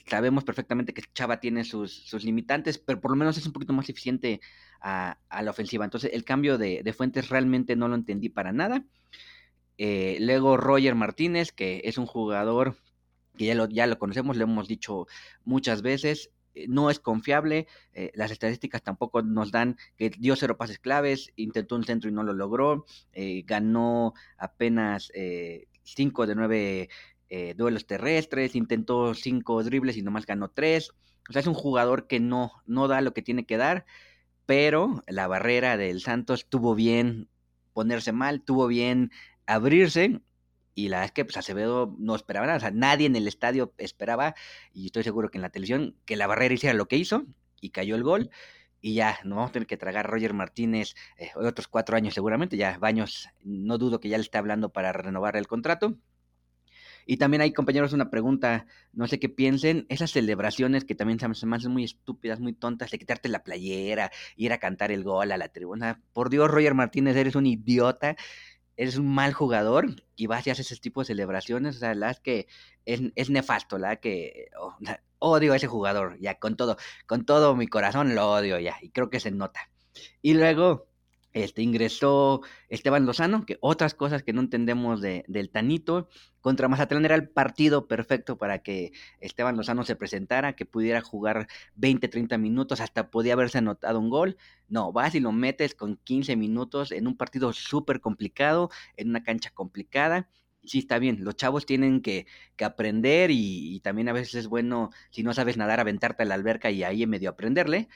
sabemos perfectamente que Chava tiene sus, sus, limitantes, pero por lo menos es un poquito más eficiente a, a la ofensiva. Entonces, el cambio de, de, Fuentes realmente no lo entendí para nada. Eh, luego Roger Martínez, que es un jugador que ya lo, ya lo conocemos, lo hemos dicho muchas veces, eh, no es confiable, eh, las estadísticas tampoco nos dan que dio cero pases claves, intentó un centro y no lo logró, ganó apenas cinco de nueve duelos terrestres, intentó cinco dribles y nomás ganó tres, o sea, es un jugador que no, no da lo que tiene que dar, pero la barrera del Santos tuvo bien ponerse mal, tuvo bien abrirse y la verdad es que pues, Acevedo no esperaba nada, o sea, nadie en el estadio esperaba, y estoy seguro que en la televisión, que la barrera hiciera lo que hizo, y cayó el gol, y ya, nos vamos a tener que tragar Roger Martínez eh, otros cuatro años seguramente, ya Baños, no dudo que ya le esté hablando para renovar el contrato. Y también hay, compañeros, una pregunta, no sé qué piensen, esas celebraciones que también se me hacen muy estúpidas, muy tontas, de quitarte la playera, ir a cantar el gol a la tribuna. Por Dios, Roger Martínez, eres un idiota eres un mal jugador y vas y haces ese tipo de celebraciones, o sea, la es que es, nefasto, la que oh, odio a ese jugador, ya con todo, con todo mi corazón lo odio ya, y creo que se nota. Y luego, Este, ingresó Esteban Lozano, que otras cosas que no entendemos de, del Tanito. Contra Mazatlán era el partido perfecto para que Esteban Lozano se presentara, que pudiera jugar 20, 30 minutos, hasta podía haberse anotado un gol. No, vas y lo metes con 15 minutos en un partido súper complicado, en una cancha complicada. Sí, está bien, los chavos tienen que, que aprender y, y, también a veces es bueno, si no sabes nadar, aventarte a la alberca y ahí medio aprenderle.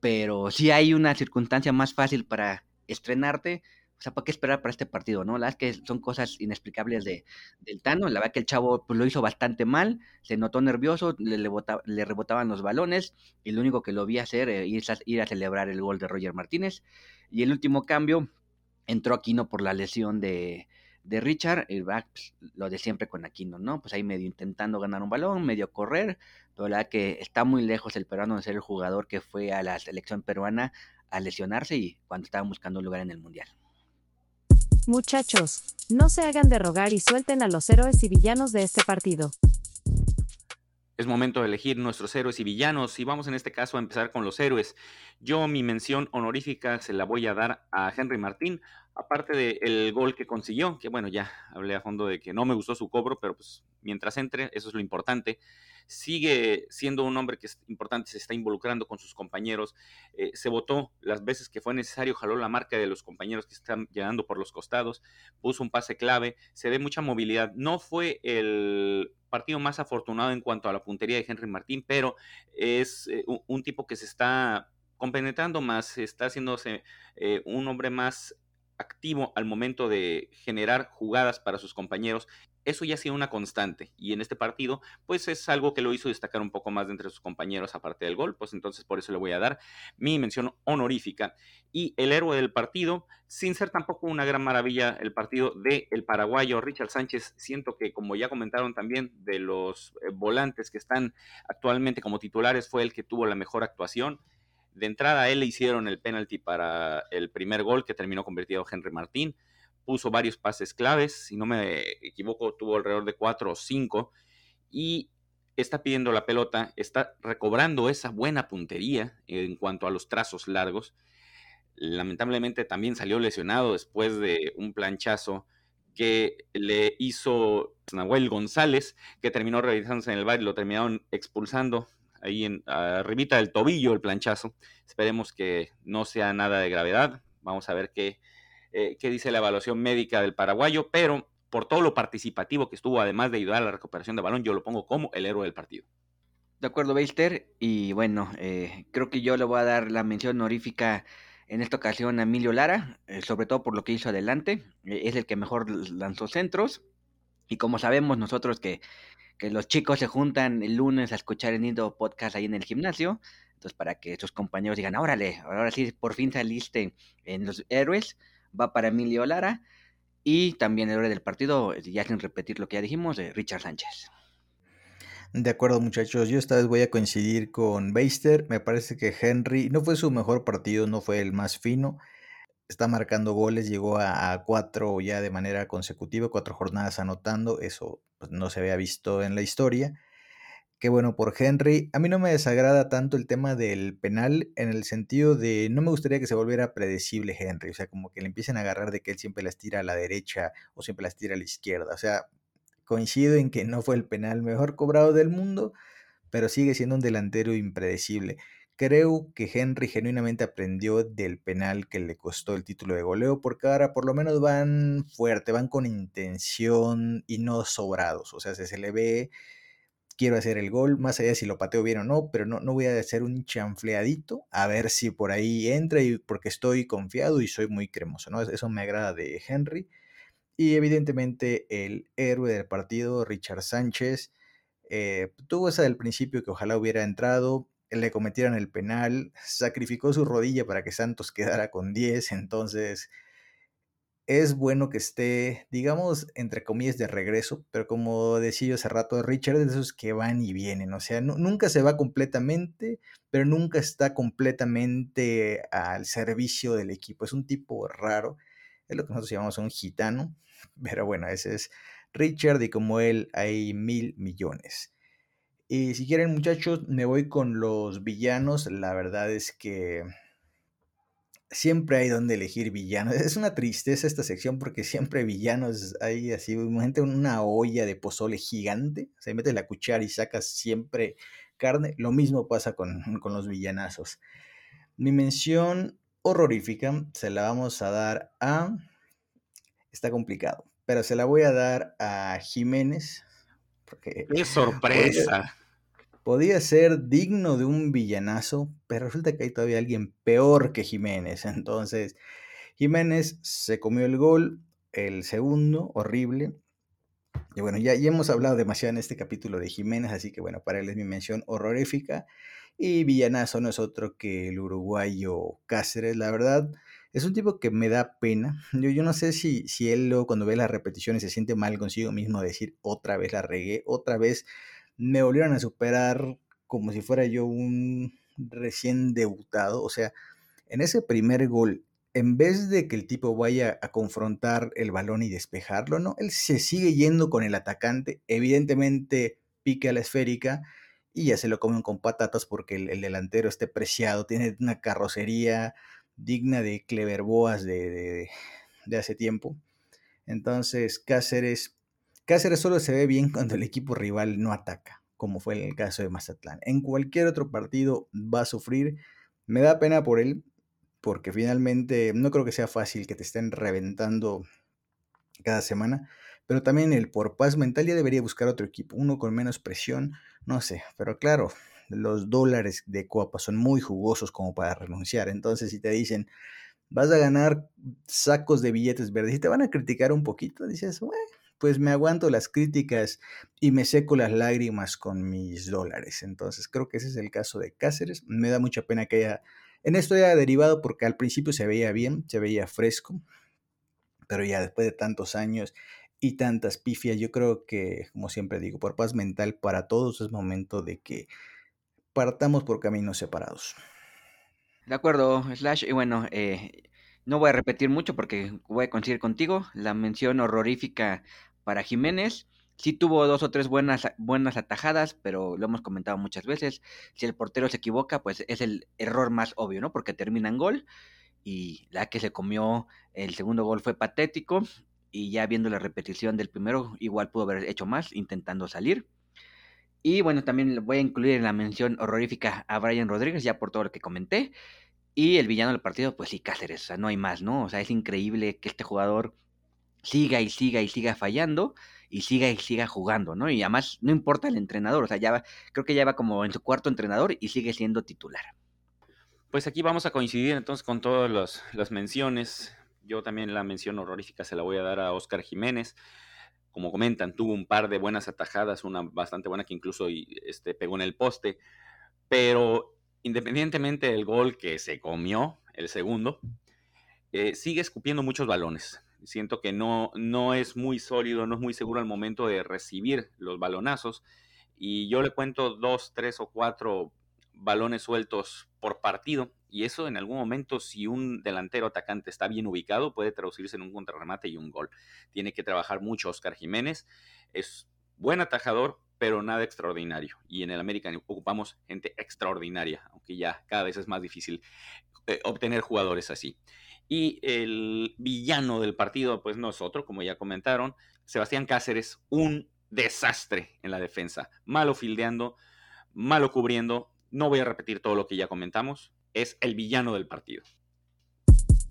Pero sí hay una circunstancia más fácil para estrenarte, o sea, ¿para qué esperar para este partido, no? La verdad es que son cosas inexplicables de, del Tano, la verdad que el chavo pues, lo hizo bastante mal, se notó nervioso, le, rebotaban los balones, y lo único que lo vi hacer eh, ir, ir a celebrar el gol de Roger Martínez, y el último cambio, entró Aquino por la lesión de, de Richard, el back, pues, lo de siempre con Aquino, ¿no? Pues ahí medio intentando ganar un balón, medio correr, pero la verdad que está muy lejos el peruano de ser el jugador que fue a la selección peruana a lesionarse y cuando estaban buscando un lugar en el Mundial. Muchachos, no se hagan de rogar y suelten a los héroes y villanos de este partido. Es momento de elegir nuestros héroes y villanos y vamos en este caso a empezar con los héroes. Yo mi mención honorífica se la voy a dar a Henry Martín, aparte del gol que consiguió, que bueno, ya hablé a fondo de que no me gustó su cobro, pero pues mientras entre, eso es lo importante sigue siendo un hombre que es importante, se está involucrando con sus compañeros, eh, se votó las veces que fue necesario, jaló la marca de los compañeros que están llegando por los costados, puso un pase clave, se ve mucha movilidad. No fue el partido más afortunado en cuanto a la puntería de Henry Martín, pero es eh, un, tipo que se está compenetrando más, está haciéndose eh, un hombre más activo al momento de generar jugadas para sus compañeros eso ya ha sido una constante y en este partido pues es algo que lo hizo destacar un poco más de entre sus compañeros aparte del gol, pues entonces por eso le voy a dar mi mención honorífica y el héroe del partido, sin ser tampoco una gran maravilla el partido de el paraguayo Richard Sánchez, siento que como ya comentaron también de los eh, volantes que están actualmente como titulares fue el que tuvo la mejor actuación. De entrada a él le hicieron el penalti para el primer gol que terminó convertido Henry Martín puso varios pases claves, si no me equivoco, tuvo alrededor de cuatro o cinco, y está pidiendo la pelota, está recobrando esa buena puntería en cuanto a los trazos largos. Lamentablemente también salió lesionado después de un planchazo que le hizo Nahuel González, que terminó realizándose en el bar y lo terminaron expulsando ahí en arribita del tobillo el planchazo. Esperemos que no sea nada de gravedad. Vamos a ver qué eh, qué dice la evaluación médica del paraguayo, pero por todo lo participativo que estuvo, además de ayudar a la recuperación de balón, yo lo pongo como el héroe del partido. De acuerdo, Beister. Y bueno, eh, creo que yo le voy a dar la mención honorífica en esta ocasión a Emilio Lara, eh, sobre todo por lo que hizo adelante. es el que mejor lanzó centros. Y como sabemos nosotros que, que los chicos se juntan el lunes a escuchar el Nido Podcast ahí en el gimnasio, entonces para que sus compañeros digan, órale, ahora sí, por fin saliste en los héroes, va para Emilio Lara. Y también el héroe del partido, ya sin repetir lo que ya dijimos, de Richard Sánchez. De acuerdo, muchachos. Yo esta vez voy a coincidir con Beister. Me parece que Henry no fue su mejor partido, no fue el más fino. Está marcando goles, llegó a, cuatro ya de manera consecutiva, cuatro jornadas anotando. Eso pues, no se había visto en la historia. Qué bueno por Henry. A mí no me desagrada tanto el tema del penal en el sentido de no me gustaría que se volviera predecible Henry, o sea, como que le empiecen a agarrar de que él siempre las tira a la derecha o siempre las tira a la izquierda. O sea, coincido en que no fue el penal mejor cobrado del mundo, pero sigue siendo un delantero impredecible. Creo que Henry genuinamente aprendió del penal que le costó el título de goleo, porque ahora por lo menos van fuerte, van con intención y no sobrados. O sea, se, se le ve quiero hacer el gol, más allá si lo pateo bien o no, pero no, no voy a hacer un chanfleadito, a ver si por ahí entra, y porque estoy confiado y soy muy cremoso, ¿no? Eso me agrada de Henry. Y evidentemente el héroe del partido, Richard Sánchez, eh, tuvo esa del principio que ojalá hubiera entrado, le cometieran el penal, sacrificó su rodilla para que Santos quedara con 10, entonces es bueno que esté, digamos, entre comillas, de regreso, pero como decía yo hace rato, Richard es de esos que van y vienen, o sea, nunca se va completamente, pero nunca está completamente al servicio del equipo. Es un tipo raro, es lo que nosotros llamamos un gitano, [LAUGHS] pero bueno, ese es Richard y como él hay mil millones. Y si quieren muchachos, me voy con los villanos, la verdad es que siempre hay donde elegir villanos. Es una tristeza esta sección porque siempre villanos hay así, gente una olla de pozole gigante, se mete la cuchara y sacas siempre carne. Lo mismo pasa con, con los villanazos. Mi mención horrorífica se la vamos a dar a... Está complicado, pero se la voy a dar a Jiménez. Porque ¡Qué sorpresa! Podía ser digno de un villanazo, pero resulta que hay todavía alguien peor que Jiménez. Entonces, Jiménez se comió el gol, el segundo, horrible. Y bueno, ya, ya hemos hablado demasiado en este capítulo de Jiménez, así que bueno, para él es mi mención horrorífica. Y villanazo no es otro que el uruguayo Cáceres, la verdad. Es un tipo que me da pena. Yo, yo no sé si, si él luego cuando ve las repeticiones se siente mal consigo mismo decir otra vez la regué, otra vez me volvieron a superar como si fuera yo un recién debutado. O sea, en ese primer gol, en vez de que el tipo vaya a confrontar el balón y despejarlo, no, él se sigue yendo con el atacante, evidentemente pique a la esférica y ya se lo comen con patatas porque el, delantero esté preciado, tiene una carrocería digna de Clever Boas de, de hace tiempo. Entonces Cáceres Cáceres solo se ve bien cuando el equipo rival no ataca, como fue en el caso de Mazatlán. En cualquier otro partido va a sufrir. Me da pena por él, porque finalmente no creo que sea fácil que te estén reventando cada semana, pero también el por paz mental ya debería buscar otro equipo, uno con menos presión, no sé, pero claro, los dólares de Coapa son muy jugosos como para renunciar, entonces si te dicen vas a ganar sacos de billetes verdes y te van a criticar un poquito, dices, bueno, pues me aguanto las críticas y me seco las lágrimas con mis dólares. Entonces creo que ese es el caso de Cáceres. Me da mucha pena que haya, en esto haya derivado porque al principio se veía bien, se veía fresco, pero ya después de tantos años y tantas pifias, yo creo que, como siempre digo, por paz mental para todos es momento de que partamos por caminos separados. De acuerdo, Slash. Y bueno, eh, no voy a repetir mucho porque voy a coincidir contigo. La mención horrorífica para Jiménez. Sí tuvo dos o tres buenas, buenas atajadas, pero lo hemos comentado muchas veces. Si el portero se equivoca, pues es el error más obvio, ¿no? Porque termina en gol y la que se comió el segundo gol fue patético y ya viendo la repetición del primero, igual pudo haber hecho más intentando salir. Y bueno, también voy a incluir en la mención horrorífica a Brian Rodríguez, ya por todo lo que comenté. Y el villano del partido, pues sí, Cáceres, o sea, no hay más, ¿no? O sea, es increíble que este jugador siga y siga y siga fallando y siga y siga jugando, ¿no? Y además no importa el entrenador, o sea, ya va, creo que ya va como en su cuarto entrenador y sigue siendo titular. Pues aquí vamos a coincidir entonces con todas las menciones. Yo también la mención horrorífica se la voy a dar a Oscar Jiménez. Como comentan, tuvo un par de buenas atajadas, una bastante buena que incluso este, pegó en el poste, pero independientemente del gol que se comió, el segundo, eh, sigue escupiendo muchos balones. Siento que no, no es muy sólido, no es muy seguro al momento de recibir los balonazos. Y yo le cuento dos, tres o cuatro balones sueltos por partido. Y eso en algún momento, si un delantero atacante está bien ubicado, puede traducirse en un contrarremate y un gol. Tiene que trabajar mucho Oscar Jiménez. Es buen atajador, pero nada extraordinario. Y en el América ocupamos gente extraordinaria, aunque ya cada vez es más difícil eh, obtener jugadores así. Y el villano del partido, pues no es otro, como ya comentaron, Sebastián Cáceres, un desastre en la defensa, malo fildeando, malo cubriendo. No voy a repetir todo lo que ya comentamos, es el villano del partido.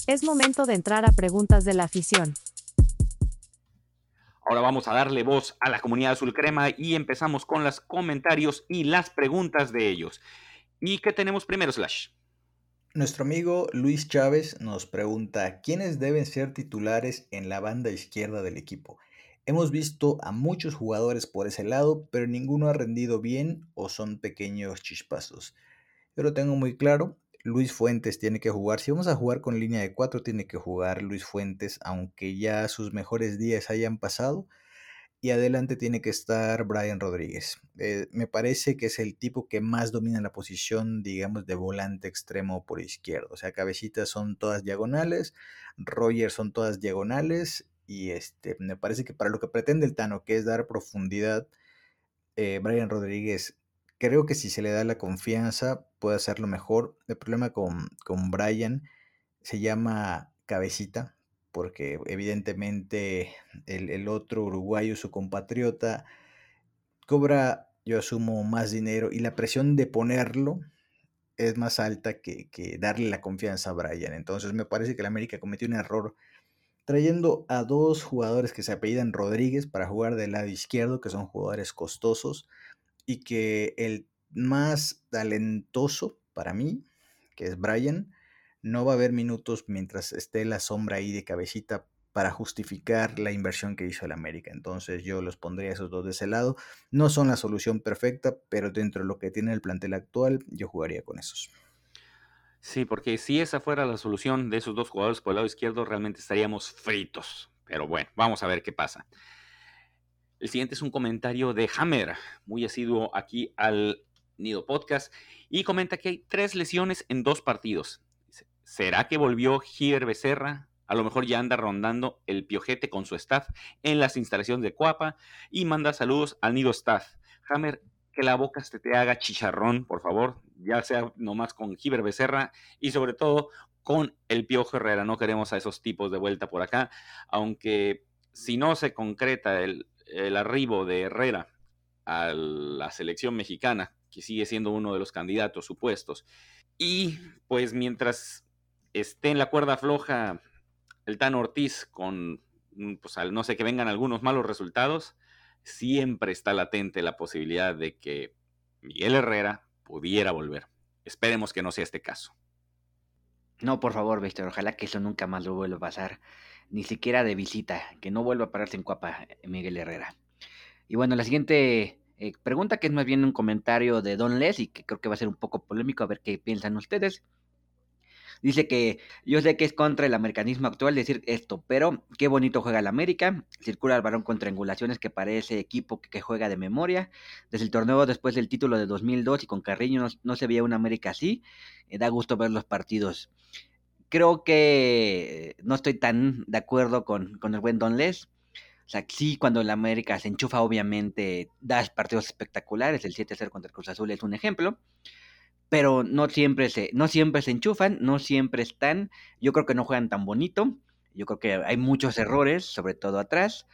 Es momento de entrar a preguntas de la afición. Ahora vamos a darle voz a la comunidad azul crema y empezamos con los comentarios y las preguntas de ellos. ¿Y qué tenemos primero, Slash? Nuestro amigo Luis Chávez nos pregunta, ¿quiénes deben ser titulares en la banda izquierda del equipo? Hemos visto a muchos jugadores por ese lado, pero ninguno ha rendido bien o son pequeños chispazos. Yo lo tengo muy claro, Luis Fuentes tiene que jugar. Si vamos a jugar con línea de 4, tiene que jugar Luis Fuentes, aunque ya sus mejores días hayan pasado y adelante tiene que estar Brian Rodríguez. Eh, me parece que es el tipo que más domina la posición, digamos, de volante extremo por izquierdo. O sea, cabecitas son todas diagonales, Roger son todas diagonales y este, me parece que para lo que pretende el Tano, que es dar profundidad, eh, Brian Rodríguez, creo que si se le da la confianza puede hacerlo mejor. El problema con, con Brian se llama Cabecita, porque evidentemente el, el otro uruguayo, su compatriota, cobra, yo asumo, más dinero y la presión de ponerlo es más alta que, que, darle la confianza a Brian. Entonces me parece que el América cometió un error trayendo a dos jugadores que se apellidan Rodríguez para jugar del lado izquierdo, que son jugadores costosos, y que el más talentoso para mí, que es Brian, no va a haber minutos mientras esté la sombra ahí de cabecita para justificar la inversión que hizo el América. Entonces yo los pondría esos dos de ese lado. No son la solución perfecta, pero dentro de lo que tiene el plantel actual, yo jugaría con esos. Sí, porque si esa fuera la solución de esos dos jugadores por el lado izquierdo, realmente estaríamos fritos. Pero bueno, vamos a ver qué pasa. El siguiente es un comentario de Hammer, muy asiduo aquí al Nido Podcast, y comenta que hay tres lesiones en dos partidos. ¿Será que volvió Giver Becerra? A lo mejor ya anda rondando el piojete con su staff en las instalaciones de Cuapa y manda saludos al Nido Staff. Hammer, que la boca se te haga chicharrón, por favor, ya sea nomás con Giver Becerra y sobre todo con el Piojo Herrera. No queremos a esos tipos de vuelta por acá, aunque si no se concreta el, el arribo de Herrera a la selección mexicana, que sigue siendo uno de los candidatos supuestos, y pues mientras esté en la cuerda floja el Tan Ortiz con, mm, pues al no sé que vengan algunos malos resultados, siempre está latente la posibilidad de que Miguel Herrera pudiera volver. Esperemos que no sea este caso. No, por favor, Víctor, ojalá que eso nunca más lo vuelva a pasar, ni siquiera de visita, que no vuelva a pararse en Cuapa eh, Miguel Herrera. Y bueno, la siguiente eh, pregunta, que es más bien un comentario de Don Les y que creo que va a ser un poco polémico, a ver qué piensan ustedes. Dice que yo sé que es contra el americanismo actual decir esto, pero qué bonito juega el América. Circula el balón con triangulaciones que parece equipo que, juega de memoria. Desde el torneo después del título de 2002 y con Carriño no, se veía un América así. Eh, da gusto ver los partidos. Creo que no estoy tan de acuerdo con, con el buen Don Les. O sea, sí, cuando el América se enchufa, obviamente da partidos espectaculares. El 7-0 contra el Cruz Azul es un ejemplo pero no siempre se, no siempre se enchufan, no siempre están, yo creo que no juegan tan bonito, yo creo que hay muchos errores, sobre todo atrás,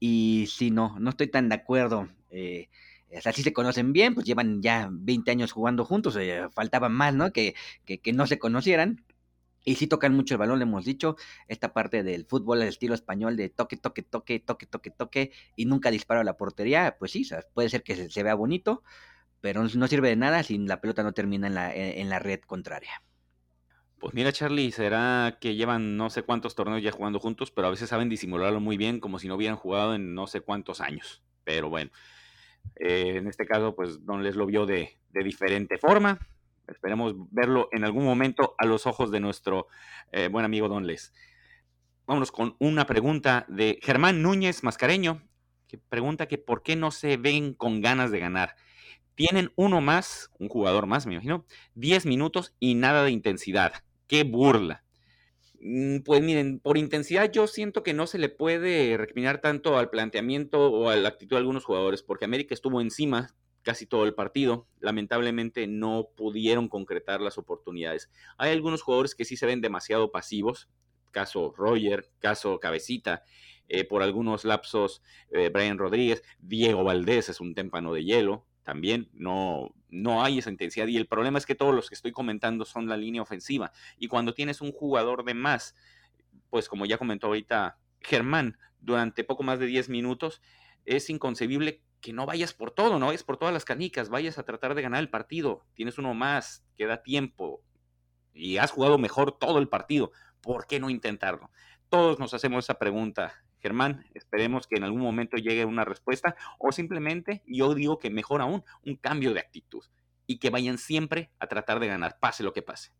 y sí, no, no estoy tan de acuerdo. Eh, o sea, se conocen bien, pues llevan ya 20 años jugando juntos, eh, faltaba más, ¿no? Que, que, que, no se conocieran. Y sí tocan mucho el balón, le hemos dicho, esta parte del fútbol, el estilo español de toque, toque, toque, toque, toque, toque, y nunca disparo a la portería, pues sí, puede ser que se vea bonito, pero no sirve de nada si la pelota no termina en la, en la red contraria. Pues mira, Charlie, será que llevan no sé cuántos torneos ya jugando juntos, pero a veces saben disimularlo muy bien, como si no hubieran jugado en no sé cuántos años. Pero bueno, eh, en este caso, pues Don Les lo vio de, de, diferente forma. Esperemos verlo en algún momento a los ojos de nuestro eh, buen amigo Don Les. Vámonos con una pregunta de Germán Núñez Mascareño, que pregunta que por qué no se ven con ganas de ganar. Tienen uno más, un jugador más, me imagino, 10 minutos y nada de intensidad. ¡Qué burla! Mm, pues miren, por intensidad yo siento que no se le puede recriminar tanto al planteamiento o a la actitud de algunos jugadores, porque América estuvo encima casi todo el partido. Lamentablemente no pudieron concretar las oportunidades. Hay algunos jugadores que sí se ven demasiado pasivos, caso Roger, caso Cabecita, eh, por algunos lapsos eh, Brian Rodríguez, Diego Valdés es un témpano de hielo, también no, no hay esa intensidad. Y el problema es que todos los que estoy comentando son la línea ofensiva. Y cuando tienes un jugador de más, pues como ya comentó ahorita Germán, durante poco más de 10 minutos, es inconcebible que no vayas por todo, no vayas por todas las canicas, vayas a tratar de ganar el partido. Tienes uno más, queda tiempo y has jugado mejor todo el partido. ¿Por qué no intentarlo? Todos nos hacemos esa pregunta Germán, esperemos que en algún momento llegue una respuesta o simplemente, yo digo que mejor aún, un cambio de actitud y que vayan siempre a tratar de ganar, pase lo que pase.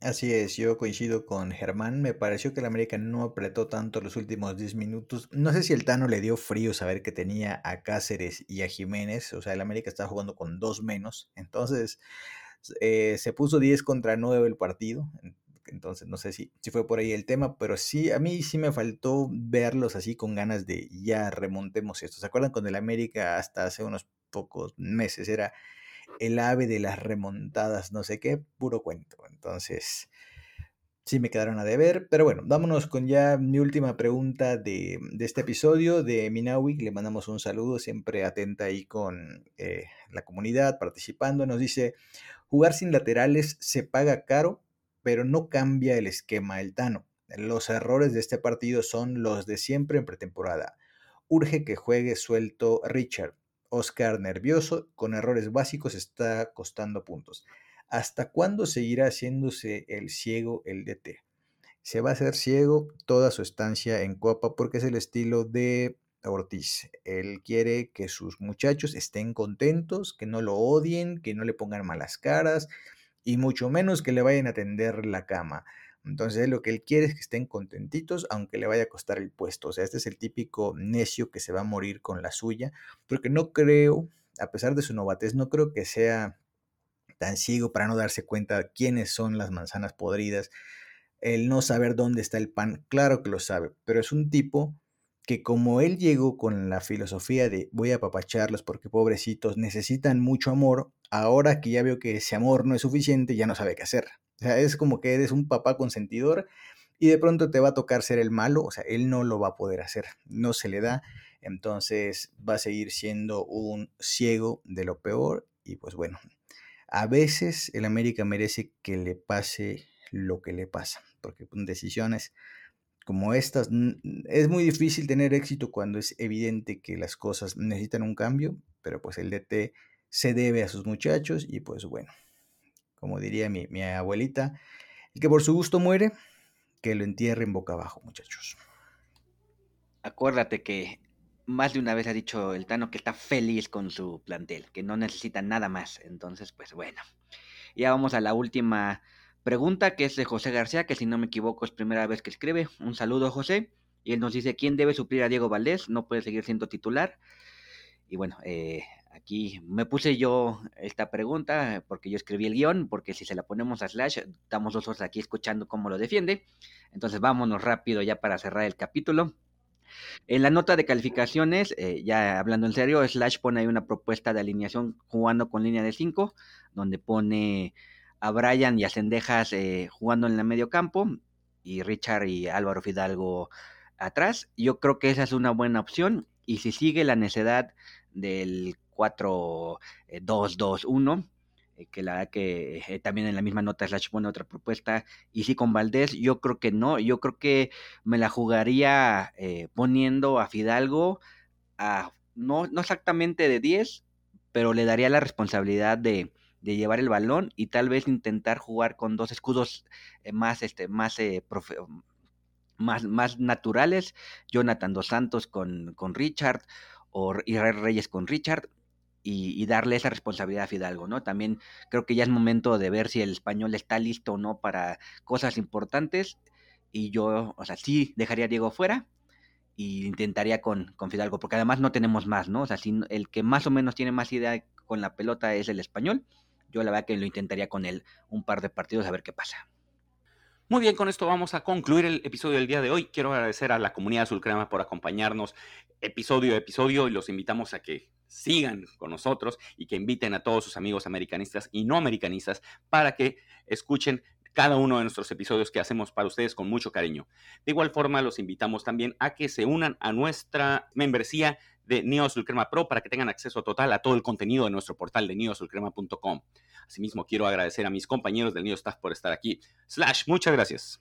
Así es, yo coincido con Germán, me pareció que el América no apretó tanto los últimos 10 minutos. No sé si el Tano le dio frío saber que tenía a Cáceres y a Jiménez, o sea, el América estaba jugando con dos menos, entonces eh, se puso 10 contra 9 el partido, entonces no sé si, si fue por ahí el tema, pero sí, a mí sí me faltó verlos así con ganas de ya remontemos esto. ¿Se acuerdan con el América hasta hace unos pocos meses? Era el ave de las remontadas, no sé qué, puro cuento. Entonces, sí me quedaron a deber. Pero bueno, vámonos con ya mi última pregunta de, de este episodio de Minawi. Le mandamos un saludo, siempre atenta ahí con eh, la comunidad, participando. Nos dice, jugar sin laterales se paga caro, pero no cambia el esquema del Tano. Los errores de este partido son los de siempre en pretemporada. Urge que juegue suelto Richard. Oscar nervioso, con errores básicos, está costando puntos. ¿Hasta cuándo seguirá haciéndose el ciego el DT? Se va a hacer ciego toda su estancia en Copa porque es el estilo de Ortiz. Él quiere que sus muchachos estén contentos, que no lo odien, que no le pongan malas caras y mucho menos que le vayan a tender la cama. Entonces lo que él quiere es que estén contentitos, aunque le vaya a costar el puesto. O sea, este es el típico necio que se va a morir con la suya, porque no creo, a pesar de su novatez, no creo que sea tan ciego para no darse cuenta quiénes son las manzanas podridas, el no saber dónde está el pan, claro que lo sabe, pero es un tipo que como él llegó con la filosofía de voy a apapacharlos porque pobrecitos necesitan mucho amor, ahora que ya veo que ese amor no es suficiente, ya no sabe qué hacer. O sea, es como que eres un papá consentidor y de pronto te va a tocar ser el malo, o sea, él no lo va a poder hacer, no se le da, entonces va a seguir siendo un ciego de lo peor y pues bueno, a veces el América merece que le pase lo que le pasa, porque con decisiones como estas es muy difícil tener éxito cuando es evidente que las cosas necesitan un cambio, pero pues el DT se debe a sus muchachos y pues bueno, como diría mi, abuelita, el que por su gusto muere, que lo entierren boca abajo, muchachos. Acuérdate que más de una vez ha dicho el Tano que está feliz con su plantel, que no necesita nada más. Entonces, pues bueno. Ya vamos a la última pregunta, que es de José García, que si no me equivoco es primera vez que escribe. Un saludo, José. Y él nos dice, ¿quién debe suplir a Diego Valdés? No puede seguir siendo titular. Y bueno, eh, aquí me puse yo esta pregunta porque yo escribí el guion, porque si se la ponemos a Slash, estamos dos aquí escuchando cómo lo defiende. Entonces vámonos rápido ya para cerrar el capítulo. En la nota de calificaciones, eh, ya hablando en serio, Slash pone ahí una propuesta de alineación jugando con línea de 5, donde pone a Brian y a Cendejas eh, jugando en el medio campo y Richard y Álvaro Fidalgo atrás. Yo creo que esa es una buena opción y si sigue la necedad del 4-2-2-1, eh, que la que eh, también en la misma nota Slash pone otra propuesta, y si con Valdés, yo creo que no, yo creo que me la jugaría eh, poniendo a Fidalgo a, no, no exactamente de 10, pero le daría la responsabilidad de, de, llevar el balón y tal vez intentar jugar con dos escudos más, este, más, más, más naturales, Jonathan Dos Santos con, con Richard o Israel Reyes con Richard, y, darle esa responsabilidad a Fidalgo, ¿no? También creo que ya es momento de ver si el español está listo o no para cosas importantes. Y yo, o sea, sí dejaría a Diego fuera y intentaría con, con Fidalgo, porque además no tenemos más, ¿no? O sea, si el que más o menos tiene más idea con la pelota es el español, yo la verdad que lo intentaría con él un par de partidos a ver qué pasa. Muy bien, con esto vamos a concluir el episodio del día de hoy. Quiero agradecer a la comunidad Azul Crema por acompañarnos episodio a episodio y los invitamos a que sigan con nosotros y que inviten a todos sus amigos americanistas y no americanistas para que escuchen cada uno de nuestros episodios que hacemos para ustedes con mucho cariño. De igual forma, los invitamos también a que se unan a nuestra membresía de Neo Crema Pro para que tengan acceso total a todo el contenido de nuestro portal de neosulcrema.com. Asimismo, quiero agradecer a mis compañeros del Neo Staff por estar aquí. Slash, muchas gracias.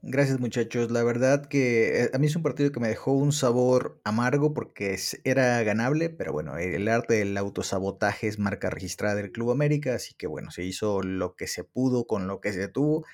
Gracias muchachos, la verdad que eh, a mí es un partido que me dejó un sabor amargo porque era ganable, pero bueno, el arte del autosabotaje es marca registrada del Club América, así que bueno, se hizo lo que se pudo con lo que se tuvo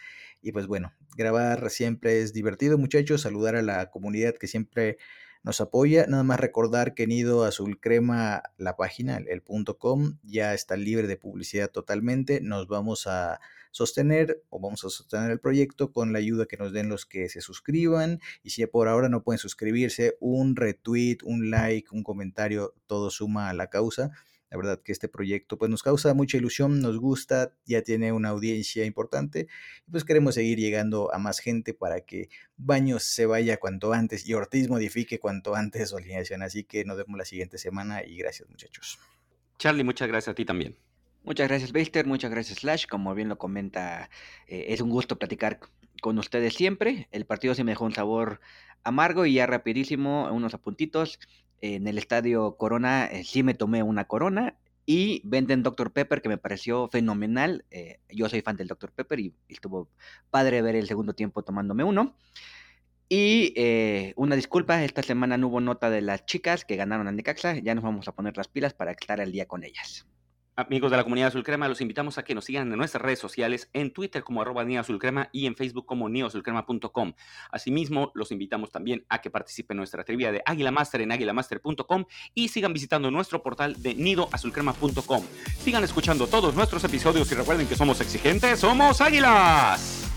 y pues bueno, grabar siempre es divertido muchachos, saludar a la comunidad que siempre nos apoya. Nada más recordar que Nido Azul Crema, la página, el, punto com, ya está libre de publicidad totalmente. Nos vamos a sostener o vamos a sostener el proyecto con la ayuda que nos den los que se suscriban. Y si por ahora no pueden suscribirse, un retweet, un like, un comentario, todo suma a la causa. La verdad que este proyecto pues nos causa mucha ilusión, nos gusta, ya tiene una audiencia importante y pues queremos seguir llegando a más gente para que Baños se vaya cuanto antes y Ortiz modifique cuanto antes su alineación. Así que nos vemos la siguiente semana y gracias muchachos. Charlie, muchas gracias a ti también. Muchas gracias, Beister. Muchas gracias, Slash. Como bien lo comenta, eh, es un gusto platicar con ustedes siempre. El partido se me dejó un sabor amargo y ya rapidísimo, unos apuntitos. En el estadio Corona eh, sí me tomé una corona y venden Dr. Pepper que me pareció fenomenal. Eh, yo soy fan del Dr. Pepper y, estuvo padre ver el segundo tiempo tomándome uno. Y eh, una disculpa, esta semana no hubo nota de las chicas que ganaron a Necaxa. Ya nos vamos a poner las pilas para estar al día con ellas. Amigos de la comunidad Azul Crema, los invitamos a que nos sigan en nuestras redes sociales, en Twitter como arroba Crema y en Facebook como neoazulcrema.com. Asimismo, los invitamos también a que participen en nuestra trivia de Águila Master en águilamaster.com y sigan visitando nuestro portal de nidoazulcrema.com. Sigan escuchando todos nuestros episodios y recuerden que somos exigentes, somos águilas.